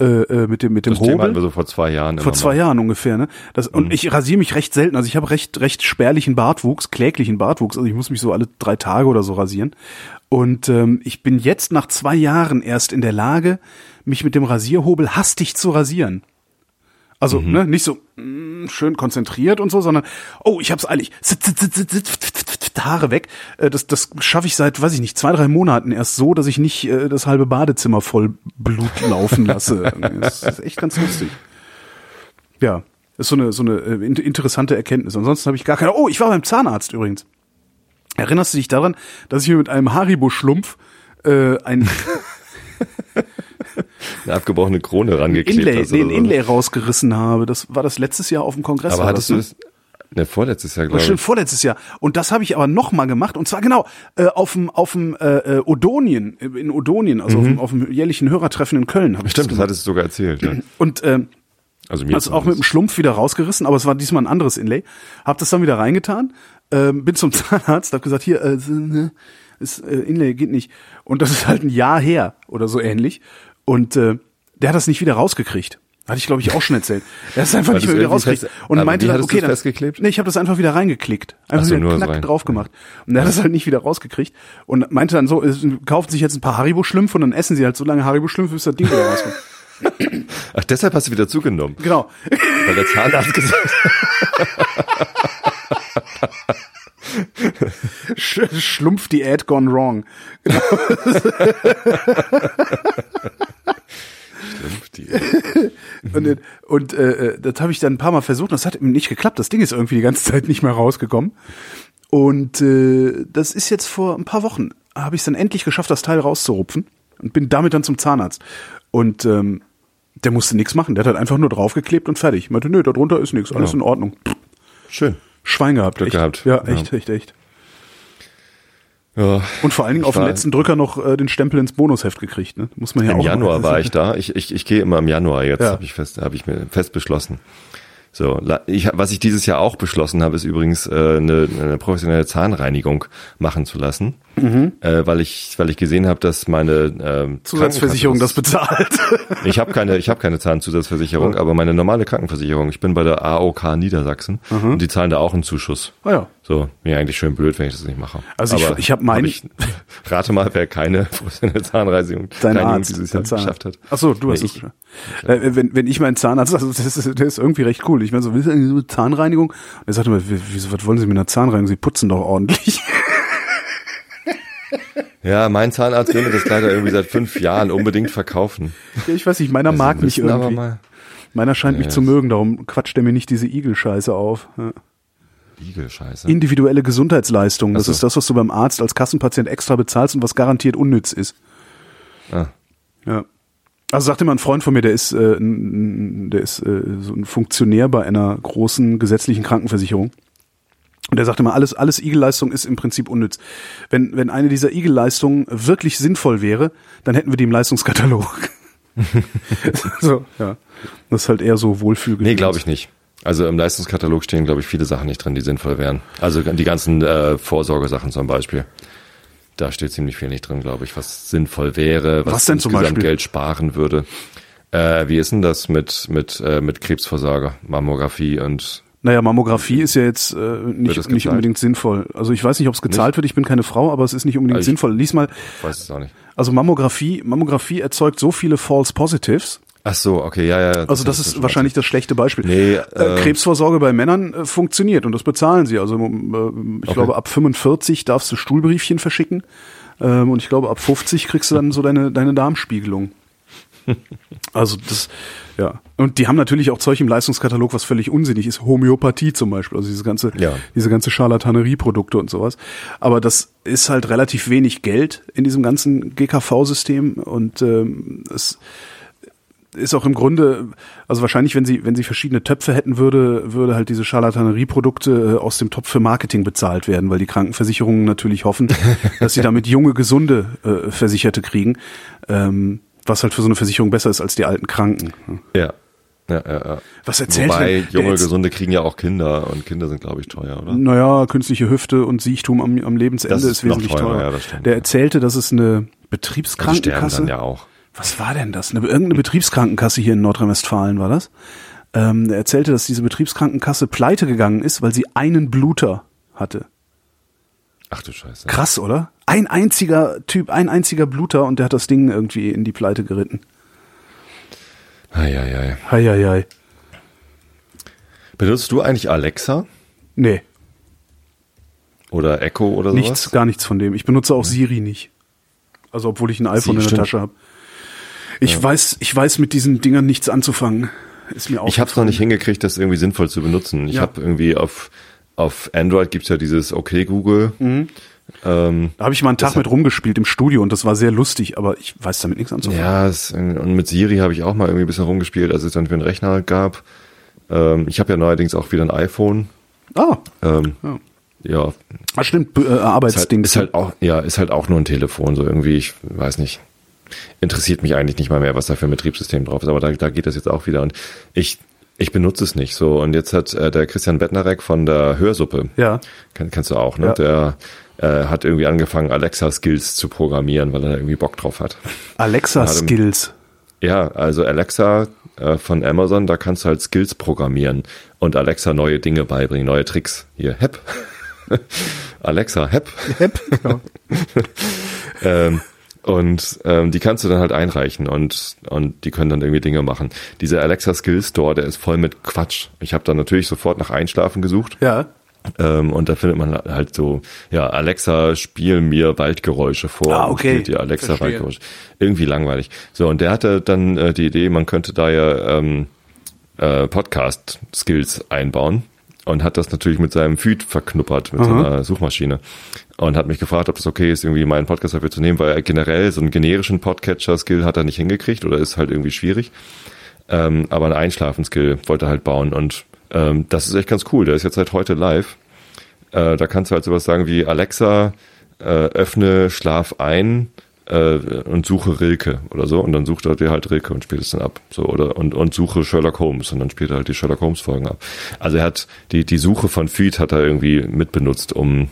äh, äh, mit dem, mit dem Das Thema hatten Hobel? wir so vor zwei Jahren. Vor zwei mal. Jahren ungefähr, ne? Das, und ich rasiere mich recht selten. Also ich habe recht, recht spärlichen Bartwuchs, kläglichen Bartwuchs. Also ich muss mich so alle drei Tage oder so rasieren. Und ähm, ich bin jetzt nach zwei Jahren erst in der Lage, mich mit dem Rasierhobel hastig zu rasieren. Also ne, nicht so mm, schön konzentriert und so, sondern oh, ich hab's eilig. Haare weg. Äh, Das, das schaffe ich seit, weiß ich nicht, zwei, drei Monaten erst so, dass ich nicht äh, das halbe Badezimmer voll Blut laufen lasse. das ist echt ganz lustig. Ja, ist so eine so eine äh, in- interessante Erkenntnis. Ansonsten habe ich gar keine. Oh, ich war beim Zahnarzt übrigens. Erinnerst du dich daran, dass ich mir mit einem Haribo-Schlumpf äh, ein Eine abgebrochene Krone rangeklebt Inlay, hast nee, so. Inlay rausgerissen habe? Das war das letztes Jahr auf dem Kongress. Aber hattest das, du ne? das? Ne, vorletztes Jahr, Das glaube stimmt, ich. vorletztes Jahr. Und das habe ich aber noch mal gemacht. Und zwar genau äh, auf dem auf dem äh, äh, Odonien, äh, in Odonien, also auf, dem, auf dem jährlichen Hörertreffen in Köln. Hab ich Mhm. Stimmt, das gemacht. hattest du sogar erzählt. Ja. Und ähm, Also mir also auch mit dem Schlumpf wieder rausgerissen, aber es war diesmal ein anderes Inlay. Hab das dann wieder reingetan, ähm, bin zum Zahnarzt, hab gesagt, hier, äh, ne, ist, äh, Inlay geht nicht. Und das ist halt ein Jahr her oder so ähnlich. Und äh, der hat das nicht wieder rausgekriegt. Hatte ich, glaube ich, auch schon erzählt. Der ist einfach War nicht mehr wieder rausgekriegt. fest- Und meinte dann, okay, dann, festgeklebt? Nee, ich habe das einfach wieder reingeklickt. Einfach Ach so, wieder knack drauf gemacht. Und der hat das halt nicht wieder rausgekriegt. Und meinte dann so, es kaufen sich jetzt ein paar Haribo-Schlümpfe und dann essen sie halt so lange Haribo-Schlümpfe, bis das Ding wieder rauskommt. Ach, deshalb hast du wieder zugenommen. Genau. Weil der Zahnarzt gesagt Sch Schlumpf-Diät gone wrong. die, Und, äh, und äh, das habe ich dann ein paar Mal versucht und das hat eben nicht geklappt. Das Ding ist irgendwie die ganze Zeit nicht mehr rausgekommen. Und äh, das ist jetzt vor ein paar Wochen, habe ich es dann endlich geschafft, das Teil rauszurupfen und bin damit dann zum Zahnarzt. Und ähm, der musste nichts machen. Der hat halt einfach nur draufgeklebt und fertig. Ich meinte, nö, darunter ist nichts, alles Ja. in Ordnung. schön. Schwein gehabt. Glück echt. gehabt. Ja, Ja. echt, echt, echt. Ja. Und vor allen Dingen auf dem letzten Drücker noch äh, den Stempel ins Bonusheft gekriegt. Ne? Muss man ja Im auch Januar war ich da. Ich, ich, ich gehe immer im Januar jetzt, Ja. habe ich fest, habe ich mir fest beschlossen. So, ich, was ich dieses Jahr auch beschlossen habe, ist übrigens äh, eine, eine professionelle Zahnreinigung machen zu lassen, Mhm. äh, weil ich, weil ich gesehen habe, dass meine ähm, Zusatzversicherung das bezahlt. Ich habe keine, ich habe keine Zahnzusatzversicherung, aber meine normale Krankenversicherung. Ich bin bei der AOK Niedersachsen und die zahlen da auch einen Zuschuss. ah ja. So, mir eigentlich schön blöd, wenn ich das nicht mache. Also ich- Aber ich hab mein- ich, rate mal, wer keine professionelle Zahnreinigung Dein Reinigung Arzt, dieses Jahr geschafft hat. Ach so, du hast Nee, es ich. geschafft. Äh, wenn, wenn ich meinen Zahnarzt, also das ist, der ist irgendwie recht cool. Ich meine so, Zahnreinigung? Und er sagte mir, "Wie- wieso, was wollen Sie mit einer Zahnreinigung? Sie putzen doch ordentlich. Ja, mein Zahnarzt will mir das leider irgendwie seit fünf Jahren unbedingt verkaufen. Ja, ich weiß nicht, meiner Also mag mich irgendwie. mal Meiner scheint mich Ja, zu das- mögen, darum quatscht er mir nicht diese Igel-Scheiße auf. Ja. Igel-Scheiße. Individuelle Gesundheitsleistung, das so. ist das, was du beim Arzt als Kassenpatient extra bezahlst und was garantiert unnütz ist. Ah, Ja. Also sagte mal ein Freund von mir, der ist, äh, der ist äh, so ein Funktionär bei einer großen gesetzlichen Krankenversicherung. Und der sagte mal, alles, alles Igelleistung ist im Prinzip unnütz. Wenn, wenn eine dieser Igelleistungen wirklich sinnvoll wäre, dann hätten wir die im Leistungskatalog. so, ja. Das ist halt eher so Wohlfühlgefühl. nee, glaube ich nicht. Also im Leistungskatalog stehen, glaube ich, viele Sachen nicht drin, die sinnvoll wären. Also die ganzen äh, Vorsorgesachen zum Beispiel. Da steht ziemlich viel nicht drin, glaube ich, was sinnvoll wäre, was, Was denn zum insgesamt Beispiel? Geld sparen würde. Äh, wie ist denn das mit, mit, äh, mit Krebsvorsorge, Mammographie und Naja, Mammographie ist ja jetzt äh, nicht, das nicht unbedingt sinnvoll. Also ich weiß nicht, ob es gezahlt wird, ich bin keine Frau, aber es ist nicht unbedingt Also sinnvoll. Lies mal, weiß es auch nicht. also Mammographie, Mammographie erzeugt so viele False Positives, Ach so, okay, ja, ja. Also das ist wahrscheinlich das schlechte Beispiel. Nee, äh, äh, Krebsvorsorge bei Männern äh, funktioniert und das bezahlen sie. Also äh, ich Okay. glaube, ab 45 darfst du Stuhlbriefchen verschicken ähm, und ich glaube, ab 50 kriegst du dann so deine, deine Darmspiegelung. Also das, ja. Und die haben natürlich auch Zeug im Leistungskatalog, was völlig unsinnig ist. Homöopathie zum Beispiel, also diese ganze, Ja. diese ganze Charlatanerie-Produkte und sowas. Aber das ist halt relativ wenig Geld in diesem ganzen GKV-System und ähm, es ist auch im Grunde, also wahrscheinlich, wenn sie, wenn sie verschiedene Töpfe hätten, würde, würde halt diese Charlatanerie-Produkte äh, aus dem Topf für Marketing bezahlt werden, weil die Krankenversicherungen natürlich hoffen, dass sie damit junge, gesunde äh, Versicherte kriegen, ähm, was halt für so eine Versicherung besser ist als die alten Kranken. Ja. Ja, ja, ja. Was erzählt Wobei junge, Gesunde kriegen ja auch Kinder und Kinder sind, glaube ich, teuer, oder? Naja, künstliche Hüfte und Siechtum am, am Lebensende ist, ist wesentlich teurer, teurer. ja, stimmt, Der erzählte, dass es eine Betriebskrankenkasse. dann ja auch. Was war denn das? Eine, irgendeine Betriebskrankenkasse hier in Nordrhein-Westfalen war das. Ähm, er erzählte, dass diese Betriebskrankenkasse pleite gegangen ist, weil sie einen Bluter hatte. Ach du Scheiße. Krass, oder? Ein einziger Typ, ein einziger Bluter und der hat das Ding irgendwie in die Pleite geritten. Eieiei. Heieiei. Benutzt du eigentlich Alexa Nee, oder Echo oder sowas? nichts, gar nichts von dem. Ich benutze auch Siri nicht. Also obwohl ich ein iPhone in der stimmt. Tasche habe. Ich weiß, ich weiß mit diesen Dingern nichts anzufangen. Ist mir auch Ich habe es noch nicht hingekriegt, das irgendwie sinnvoll zu benutzen. Ich Ja. habe irgendwie auf auf Android gibt's ja dieses OK Google. Mhm. Ähm, Da habe ich mal einen Tag mit rumgespielt im Studio und das war sehr lustig, aber ich weiß damit nichts anzufangen. ja, es, und mit Siri habe ich auch mal irgendwie ein bisschen rumgespielt, als es dann für einen Rechner gab. Ähm, ich habe ja neuerdings auch wieder ein iPhone. Ah, Ähm, Ja. ja, ah stimmt, äh, ist halt, Arbeitsding. ist halt auch, ja, ist halt auch nur ein Telefon, so irgendwie, ich weiß nicht. Interessiert mich eigentlich nicht mal mehr, was da für ein Betriebssystem drauf ist, aber da, da geht das jetzt auch wieder und ich, ich benutze es nicht so. Und jetzt hat äh, der Christian Bettnarek von der Hörsuppe, ja. kenn, kennst du auch, ne? Ja. Der äh, hat irgendwie angefangen, Alexa-Skills zu programmieren, weil er da irgendwie Bock drauf hat. Alexa Gerade- Skills. Ja, also Alexa äh, von Amazon, da kannst du halt Skills programmieren und Alexa neue Dinge beibringen, neue Tricks. Hier, Hep. Alexa, Hep. App. Genau. Ähm, und ähm, die kannst du dann halt einreichen und, und die können dann irgendwie Dinge machen. Dieser Alexa Skill Store, der ist voll mit Quatsch. Ich habe dann natürlich sofort nach Einschlafen gesucht Ja. ähm, und da findet man halt so, ja, Alexa, spiel mir Waldgeräusche vor. Ah, okay. Spielt dir Alexa Verstehe. Waldgeräusche. Irgendwie langweilig. So, und der hatte dann äh, die Idee, man könnte da ja ähm, äh, Podcast-Skills einbauen und hat das natürlich mit seinem Feed verknuppert, mit Aha. seiner Suchmaschine. Und hat mich gefragt, ob das okay ist, irgendwie meinen Podcast dafür zu nehmen, weil er generell so einen generischen Podcatcher-Skill hat er nicht hingekriegt oder ist halt irgendwie schwierig. Ähm, aber einen Einschlafen-Skill wollte er halt bauen und ähm, das ist echt ganz cool. Der ist jetzt seit heute live. Äh, da kannst du halt sowas sagen wie Alexa, äh, öffne Schlaf ein äh, und suche Rilke oder so und dann sucht er dir halt Rilke und spielt es dann ab. So, oder und, und suche Sherlock Holmes und dann spielt er halt die Sherlock Holmes Folgen ab. Also er hat die, die Suche von Feed hat er irgendwie mitbenutzt, um,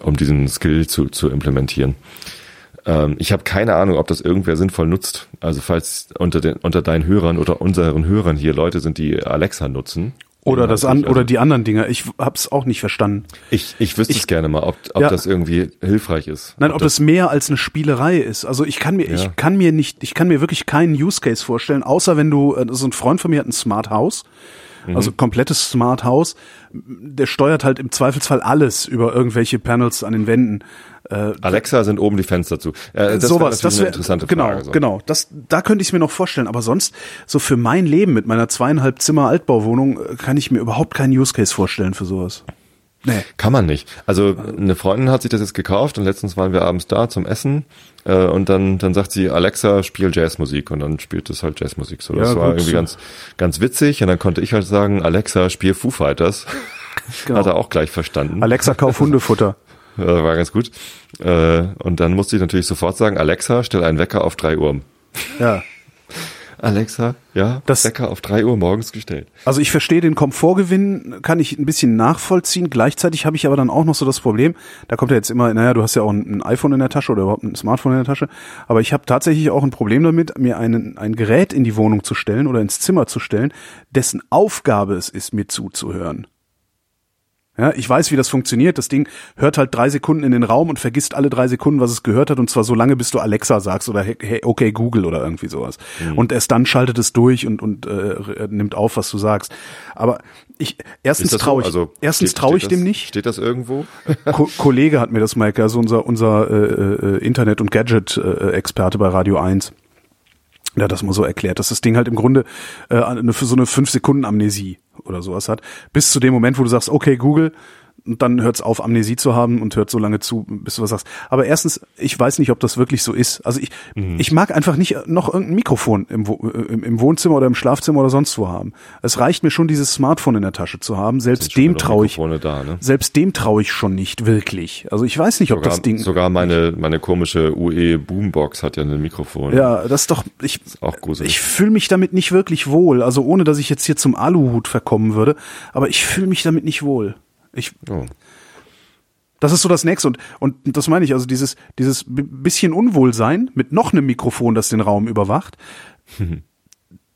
um diesen Skill zu, zu implementieren. Ähm, ich habe keine Ahnung, ob das irgendwer sinnvoll nutzt. Also falls unter den unter deinen Hörern oder unseren Hörern hier Leute sind, die Alexa nutzen. Oder das an, Also- oder die anderen Dinger. Ich hab's auch nicht verstanden. ich, ich wüsste es gerne mal, ob, ob Ja. das irgendwie hilfreich ist. Nein, ob das mehr als eine Spielerei ist. Also ich kann mir, Ja. ich kann mir nicht, ich kann mir wirklich keinen Use Case vorstellen, außer wenn du, äh, so ein Freund von mir hat ein Smart House, also Mhm. komplettes Smart House, der steuert halt im Zweifelsfall alles über irgendwelche Panels an den Wänden. Äh, Alexa sind oben die Fenster zu. Äh, das sowas, das eine wäre interessante genau, Frage. so. genau. Das, da könnte ich es mir noch vorstellen. Aber sonst so für mein Leben mit meiner zweieinhalb Zimmer Altbauwohnung äh, kann ich mir überhaupt keinen Use Case vorstellen für sowas. Nee. Kann man nicht. Also eine Freundin hat sich das jetzt gekauft und letztens waren wir abends da zum Essen äh, und dann dann sagt sie Alexa spiel Jazzmusik und dann spielt es halt Jazzmusik. So das Ja, war gut. irgendwie ganz ganz witzig und dann konnte ich halt sagen Alexa spiel Foo Fighters. Genau. Hat er auch gleich verstanden. Alexa, kauf Hundefutter. War ganz gut. Äh, und dann musste ich natürlich sofort sagen Alexa stell einen Wecker auf drei Uhr. Ja. Alexa, ja, Das- Wecker auf drei Uhr morgens gestellt. Also ich verstehe den Komfortgewinn, kann ich ein bisschen nachvollziehen. Gleichzeitig habe ich aber dann auch noch so das Problem, da kommt ja jetzt immer, naja, du hast ja auch ein, iPhone in der Tasche oder überhaupt ein Smartphone in der Tasche, aber ich habe tatsächlich auch ein Problem damit, mir einen, ein Gerät in die Wohnung zu stellen oder ins Zimmer zu stellen, dessen Aufgabe es ist, mir zuzuhören. Ja, ich weiß, wie das funktioniert. Das Ding hört halt drei Sekunden in den Raum und vergisst alle drei Sekunden, was es gehört hat, und zwar so lange, bis du Alexa sagst oder hey, okay Google oder irgendwie sowas. Mhm. Und erst dann schaltet es durch und und äh, nimmt auf, was du sagst. Aber ich erstens traue ich, so? also erstens traue ich das, dem nicht. Steht das irgendwo? Ko Kollege hat mir das mal, also unser unser äh, äh, Internet und Gadget äh, Experte bei Radio 1. Der hat das mal so erklärt, dass das Ding halt im Grunde äh, eine, für so eine fünf Sekunden Amnesie oder sowas hat, bis zu dem Moment, wo du sagst, okay, Google, und dann hört's auf, Amnesie zu haben und hört so lange zu, bis du was sagst. Aber erstens, ich weiß nicht, ob das wirklich so ist. Also ich, mhm. ich mag einfach nicht noch irgendein Mikrofon im, im, Wohnzimmer oder im Schlafzimmer oder sonst wo haben. Es reicht mir schon, dieses Smartphone in der Tasche zu haben. Selbst dem traue ich, da, ne? selbst dem traue ich schon nicht wirklich. Also ich weiß nicht, ob sogar, das Ding. Sogar meine, meine komische UE Boombox hat ja ein Mikrofon. Ja, das ist doch, ich, ist auch gruselig. ich fühle mich damit nicht wirklich wohl. Also ohne, dass ich jetzt hier zum Aluhut verkommen würde. Aber ich fühle mich damit nicht wohl. Ich, oh. Das ist so das nächste und und das meine ich also dieses dieses bisschen Unwohlsein mit noch einem Mikrofon, das den Raum überwacht.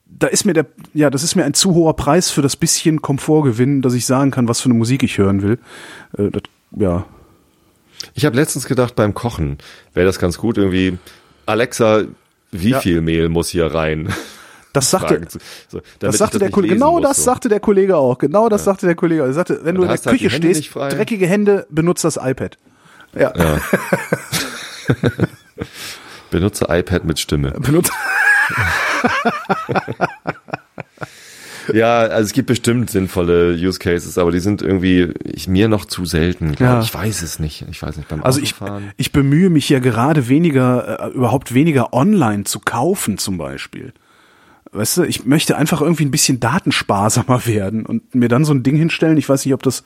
da ist mir der ja, das ist mir ein zu hoher Preis für das bisschen Komfortgewinn, dass ich sagen kann, was für eine Musik ich hören will. Äh, das, ja. Ich habe letztens gedacht beim Kochen wäre das ganz gut irgendwie Alexa, wie ja. viel Mehl muss hier rein? Das sagte, so, das sagte das der Kollege, genau das so. sagte der Kollege auch, genau das ja. sagte der Kollege. Er sagte, wenn du in der halt Küche halt stehst, dreckige Hände, benutzt das iPad. Ja. ja. Benutze iPad mit Stimme. Benutze. ja, also es gibt bestimmt sinnvolle Use Cases, aber die sind irgendwie ich, mir noch zu selten. Ja. Ich weiß es nicht. Ich weiß nicht beim Also ich, ich bemühe mich ja gerade weniger, äh, überhaupt weniger online zu kaufen zum Beispiel. Weißt du, ich möchte einfach irgendwie ein bisschen datensparsamer werden und mir dann so ein Ding hinstellen. Ich weiß nicht, ob das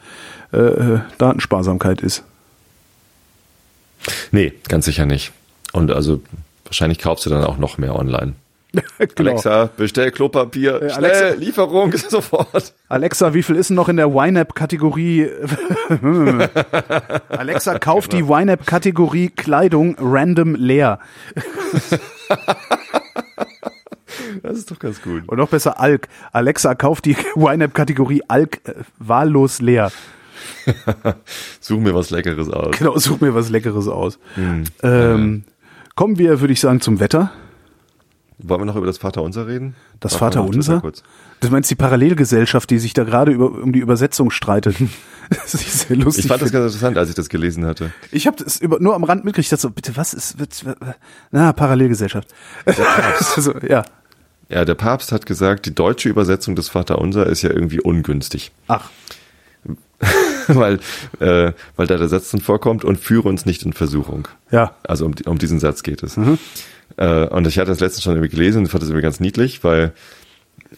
äh, äh Datensparsamkeit ist. Nee, ganz sicher nicht. Und also wahrscheinlich kaufst du dann auch noch mehr online. genau. Alexa, bestell Klopapier, äh, schnell, Alexa, Lieferung sofort. Alexa, wie viel ist denn noch in der YNAB-Kategorie? Alexa, kauf die YNAB-Kategorie Kleidung random leer. Das ist doch ganz gut. Und noch besser Alk. Alexa, kauft die YNAB-Kategorie Alk äh, wahllos leer. such mir was Leckeres aus. Genau, such mir was Leckeres aus. Hm. Ähm, kommen wir, würde ich sagen, zum Wetter. Wollen wir noch über das Vaterunser reden? Das Vaterunser? Vater du meinst die Parallelgesellschaft, die sich da gerade über, um die Übersetzung streitet. das ist sehr lustig. Ich fand das ganz interessant, als ich das gelesen hatte. Ich habe das über, nur am Rand mitgekriegt. Ich dachte so, bitte, was ist, wird, na, Parallelgesellschaft. also, ja. Ja, der Papst hat gesagt, die deutsche Übersetzung des Vaterunser ist ja irgendwie ungünstig. Ach. weil, äh, weil da der Satz dann vorkommt und führe uns nicht in Versuchung. Ja. Also um, um diesen Satz geht es. Mhm. Äh, und ich hatte das letztens schon irgendwie gelesen und fand das irgendwie ganz niedlich, weil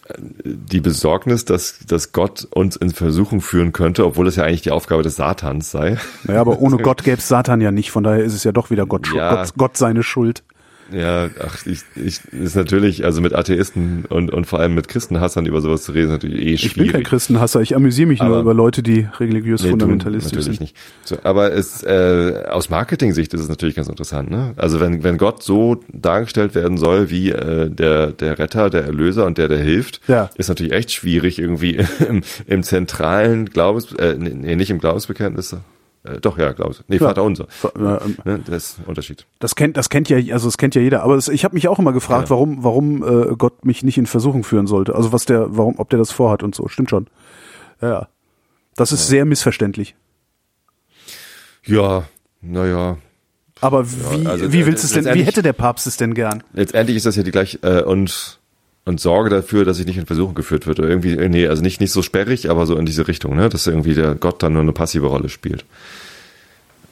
äh, die Besorgnis, dass, dass Gott uns in Versuchung führen könnte, obwohl es ja eigentlich die Aufgabe des Satans sei. Naja, aber ohne Gott gäbe es Satan ja nicht, von daher ist es ja doch wieder Gott, ja. Gott, Gott seine Schuld. Ja, ach, ich, ich ist natürlich, also mit Atheisten und, und vor allem mit Christenhassern über sowas zu reden, ist natürlich eh schwierig. Ich bin kein Christenhasser, ich amüsiere mich aber, nur über Leute, die religiös nee, fundamentalistisch du, natürlich sind. Nicht. So, aber es, äh, aus Marketing-Sicht ist es natürlich ganz interessant. Ne? Also wenn, wenn Gott so dargestellt werden soll wie äh, der, der Retter, der Erlöser und der, der hilft, ja. ist natürlich echt schwierig irgendwie im, im zentralen Glaubens, äh, nee, nicht im Glaubensbekenntnis, äh, doch, ja, glaube ich. Nee, Klar. Vater unser. Äh, ne, das ist ein Unterschied. Das kennt, das kennt ja, also das kennt ja jeder. Aber das, ich habe mich auch immer gefragt, ja. warum, warum äh, Gott mich nicht in Versuchung führen sollte. Also was der, warum, ob der das vorhat und so. Stimmt schon. Ja, ja. Das ist ja. sehr missverständlich. Ja, naja. Aber wie, ja, also, wie willst du es denn, wie hätte der Papst es denn gern? Letztendlich ist das ja die gleich, äh, und und sorge dafür, dass ich nicht in Versuchung geführt wird. Oder irgendwie, nee, also nicht, nicht so sperrig, aber so in diese Richtung, ne? dass irgendwie der Gott dann nur eine passive Rolle spielt.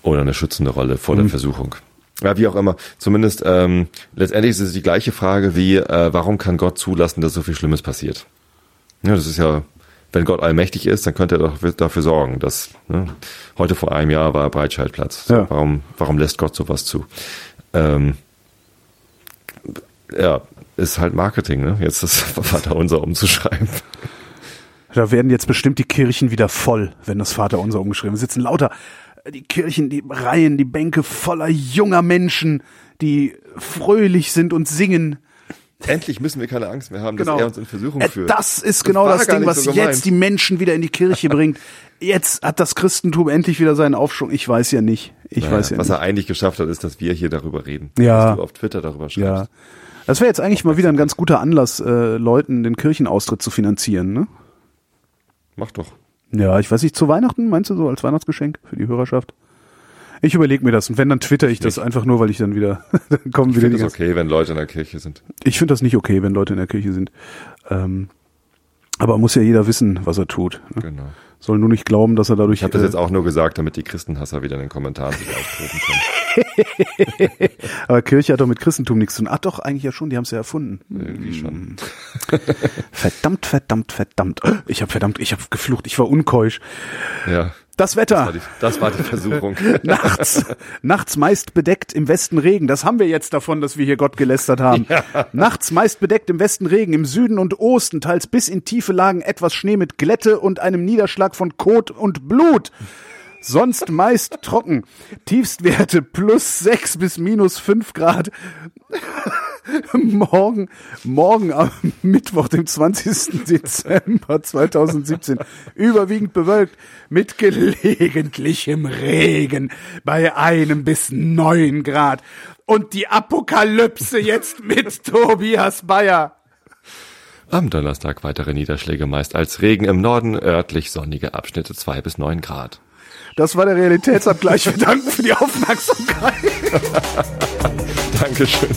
Oder eine schützende Rolle vor mhm. der Versuchung. Ja, wie auch immer. Zumindest ähm, letztendlich ist es die gleiche Frage wie, äh, warum kann Gott zulassen, dass so viel Schlimmes passiert? Ja, das ist ja, wenn Gott allmächtig ist, dann könnte er doch dafür sorgen, dass ne, heute vor einem Jahr war Breitscheidplatz. So, ja. Warum, warum lässt Gott sowas zu? Ähm, ja, ist halt Marketing, ne? Jetzt das Vaterunser umzuschreiben. Da werden jetzt bestimmt die Kirchen wieder voll, wenn das Vaterunser umgeschrieben ist. Sitzen lauter die Kirchen, die Reihen, die Bänke voller junger Menschen, die fröhlich sind und singen. Endlich müssen wir keine Angst mehr haben, Genau. dass er uns in Versuchung Äh, führt. Das ist genau das gar Ding, was so jetzt die Menschen wieder in die Kirche bringt. Jetzt hat das Christentum endlich wieder seinen Aufschwung. Ich weiß ja nicht. Ich Naja, weiß ja was nicht. er eigentlich geschafft hat, ist, dass wir hier darüber reden. Ja. Dass du auf Twitter darüber schreibst. Ja. Das wäre jetzt eigentlich mal wieder ein ganz guter Anlass, äh, Leuten den Kirchenaustritt zu finanzieren, ne? Mach doch. Ja, ich weiß nicht, zu Weihnachten, meinst du so als Weihnachtsgeschenk für die Hörerschaft? Ich überlege mir das und wenn, dann twitter ich das einfach nur, weil ich dann wieder, dann kommen Ich wieder finde die es ganzen- okay, wenn Leute in der Kirche sind. Ich finde das nicht okay, wenn Leute in der Kirche sind. Ähm, aber muss ja jeder wissen, was er tut. Ne? Genau. Soll nur nicht glauben, dass er dadurch. Ich habe das äh, jetzt auch nur gesagt, damit die Christenhasser wieder in den Kommentaren sich austoben können. aber Kirche hat doch mit Christentum nichts zu tun. Ach doch, eigentlich ja schon, die haben es ja erfunden. Irgendwie schon. Verdammt, verdammt, verdammt. Ich habe verdammt, ich habe geflucht, ich war unkeusch. Ja. Das Das war Wetter. die, das war die Versuchung. Nachts, nachts meist bedeckt im Westen Regen. Das haben wir jetzt davon, dass wir hier Gott gelästert haben. Nachts meist bedeckt im Westen Regen, im Süden und Osten, teils bis in tiefe Lagen etwas Schnee mit Glätte und einem Niederschlag von Kot und Blut. Sonst meist trocken. Tiefstwerte plus sechs bis minus fünf Grad. morgen, morgen am Mittwoch, dem 20. Dezember 2017, überwiegend bewölkt mit gelegentlichem Regen bei einem bis neun Grad. Und die Apokalypse jetzt mit Tobias Bayer. Am Donnerstag weitere Niederschläge meist als Regen im Norden, örtlich sonnige Abschnitte 2 bis 9 Grad. Das war der Realitätsabgleich. Wir danken für die Aufmerksamkeit. Dankeschön.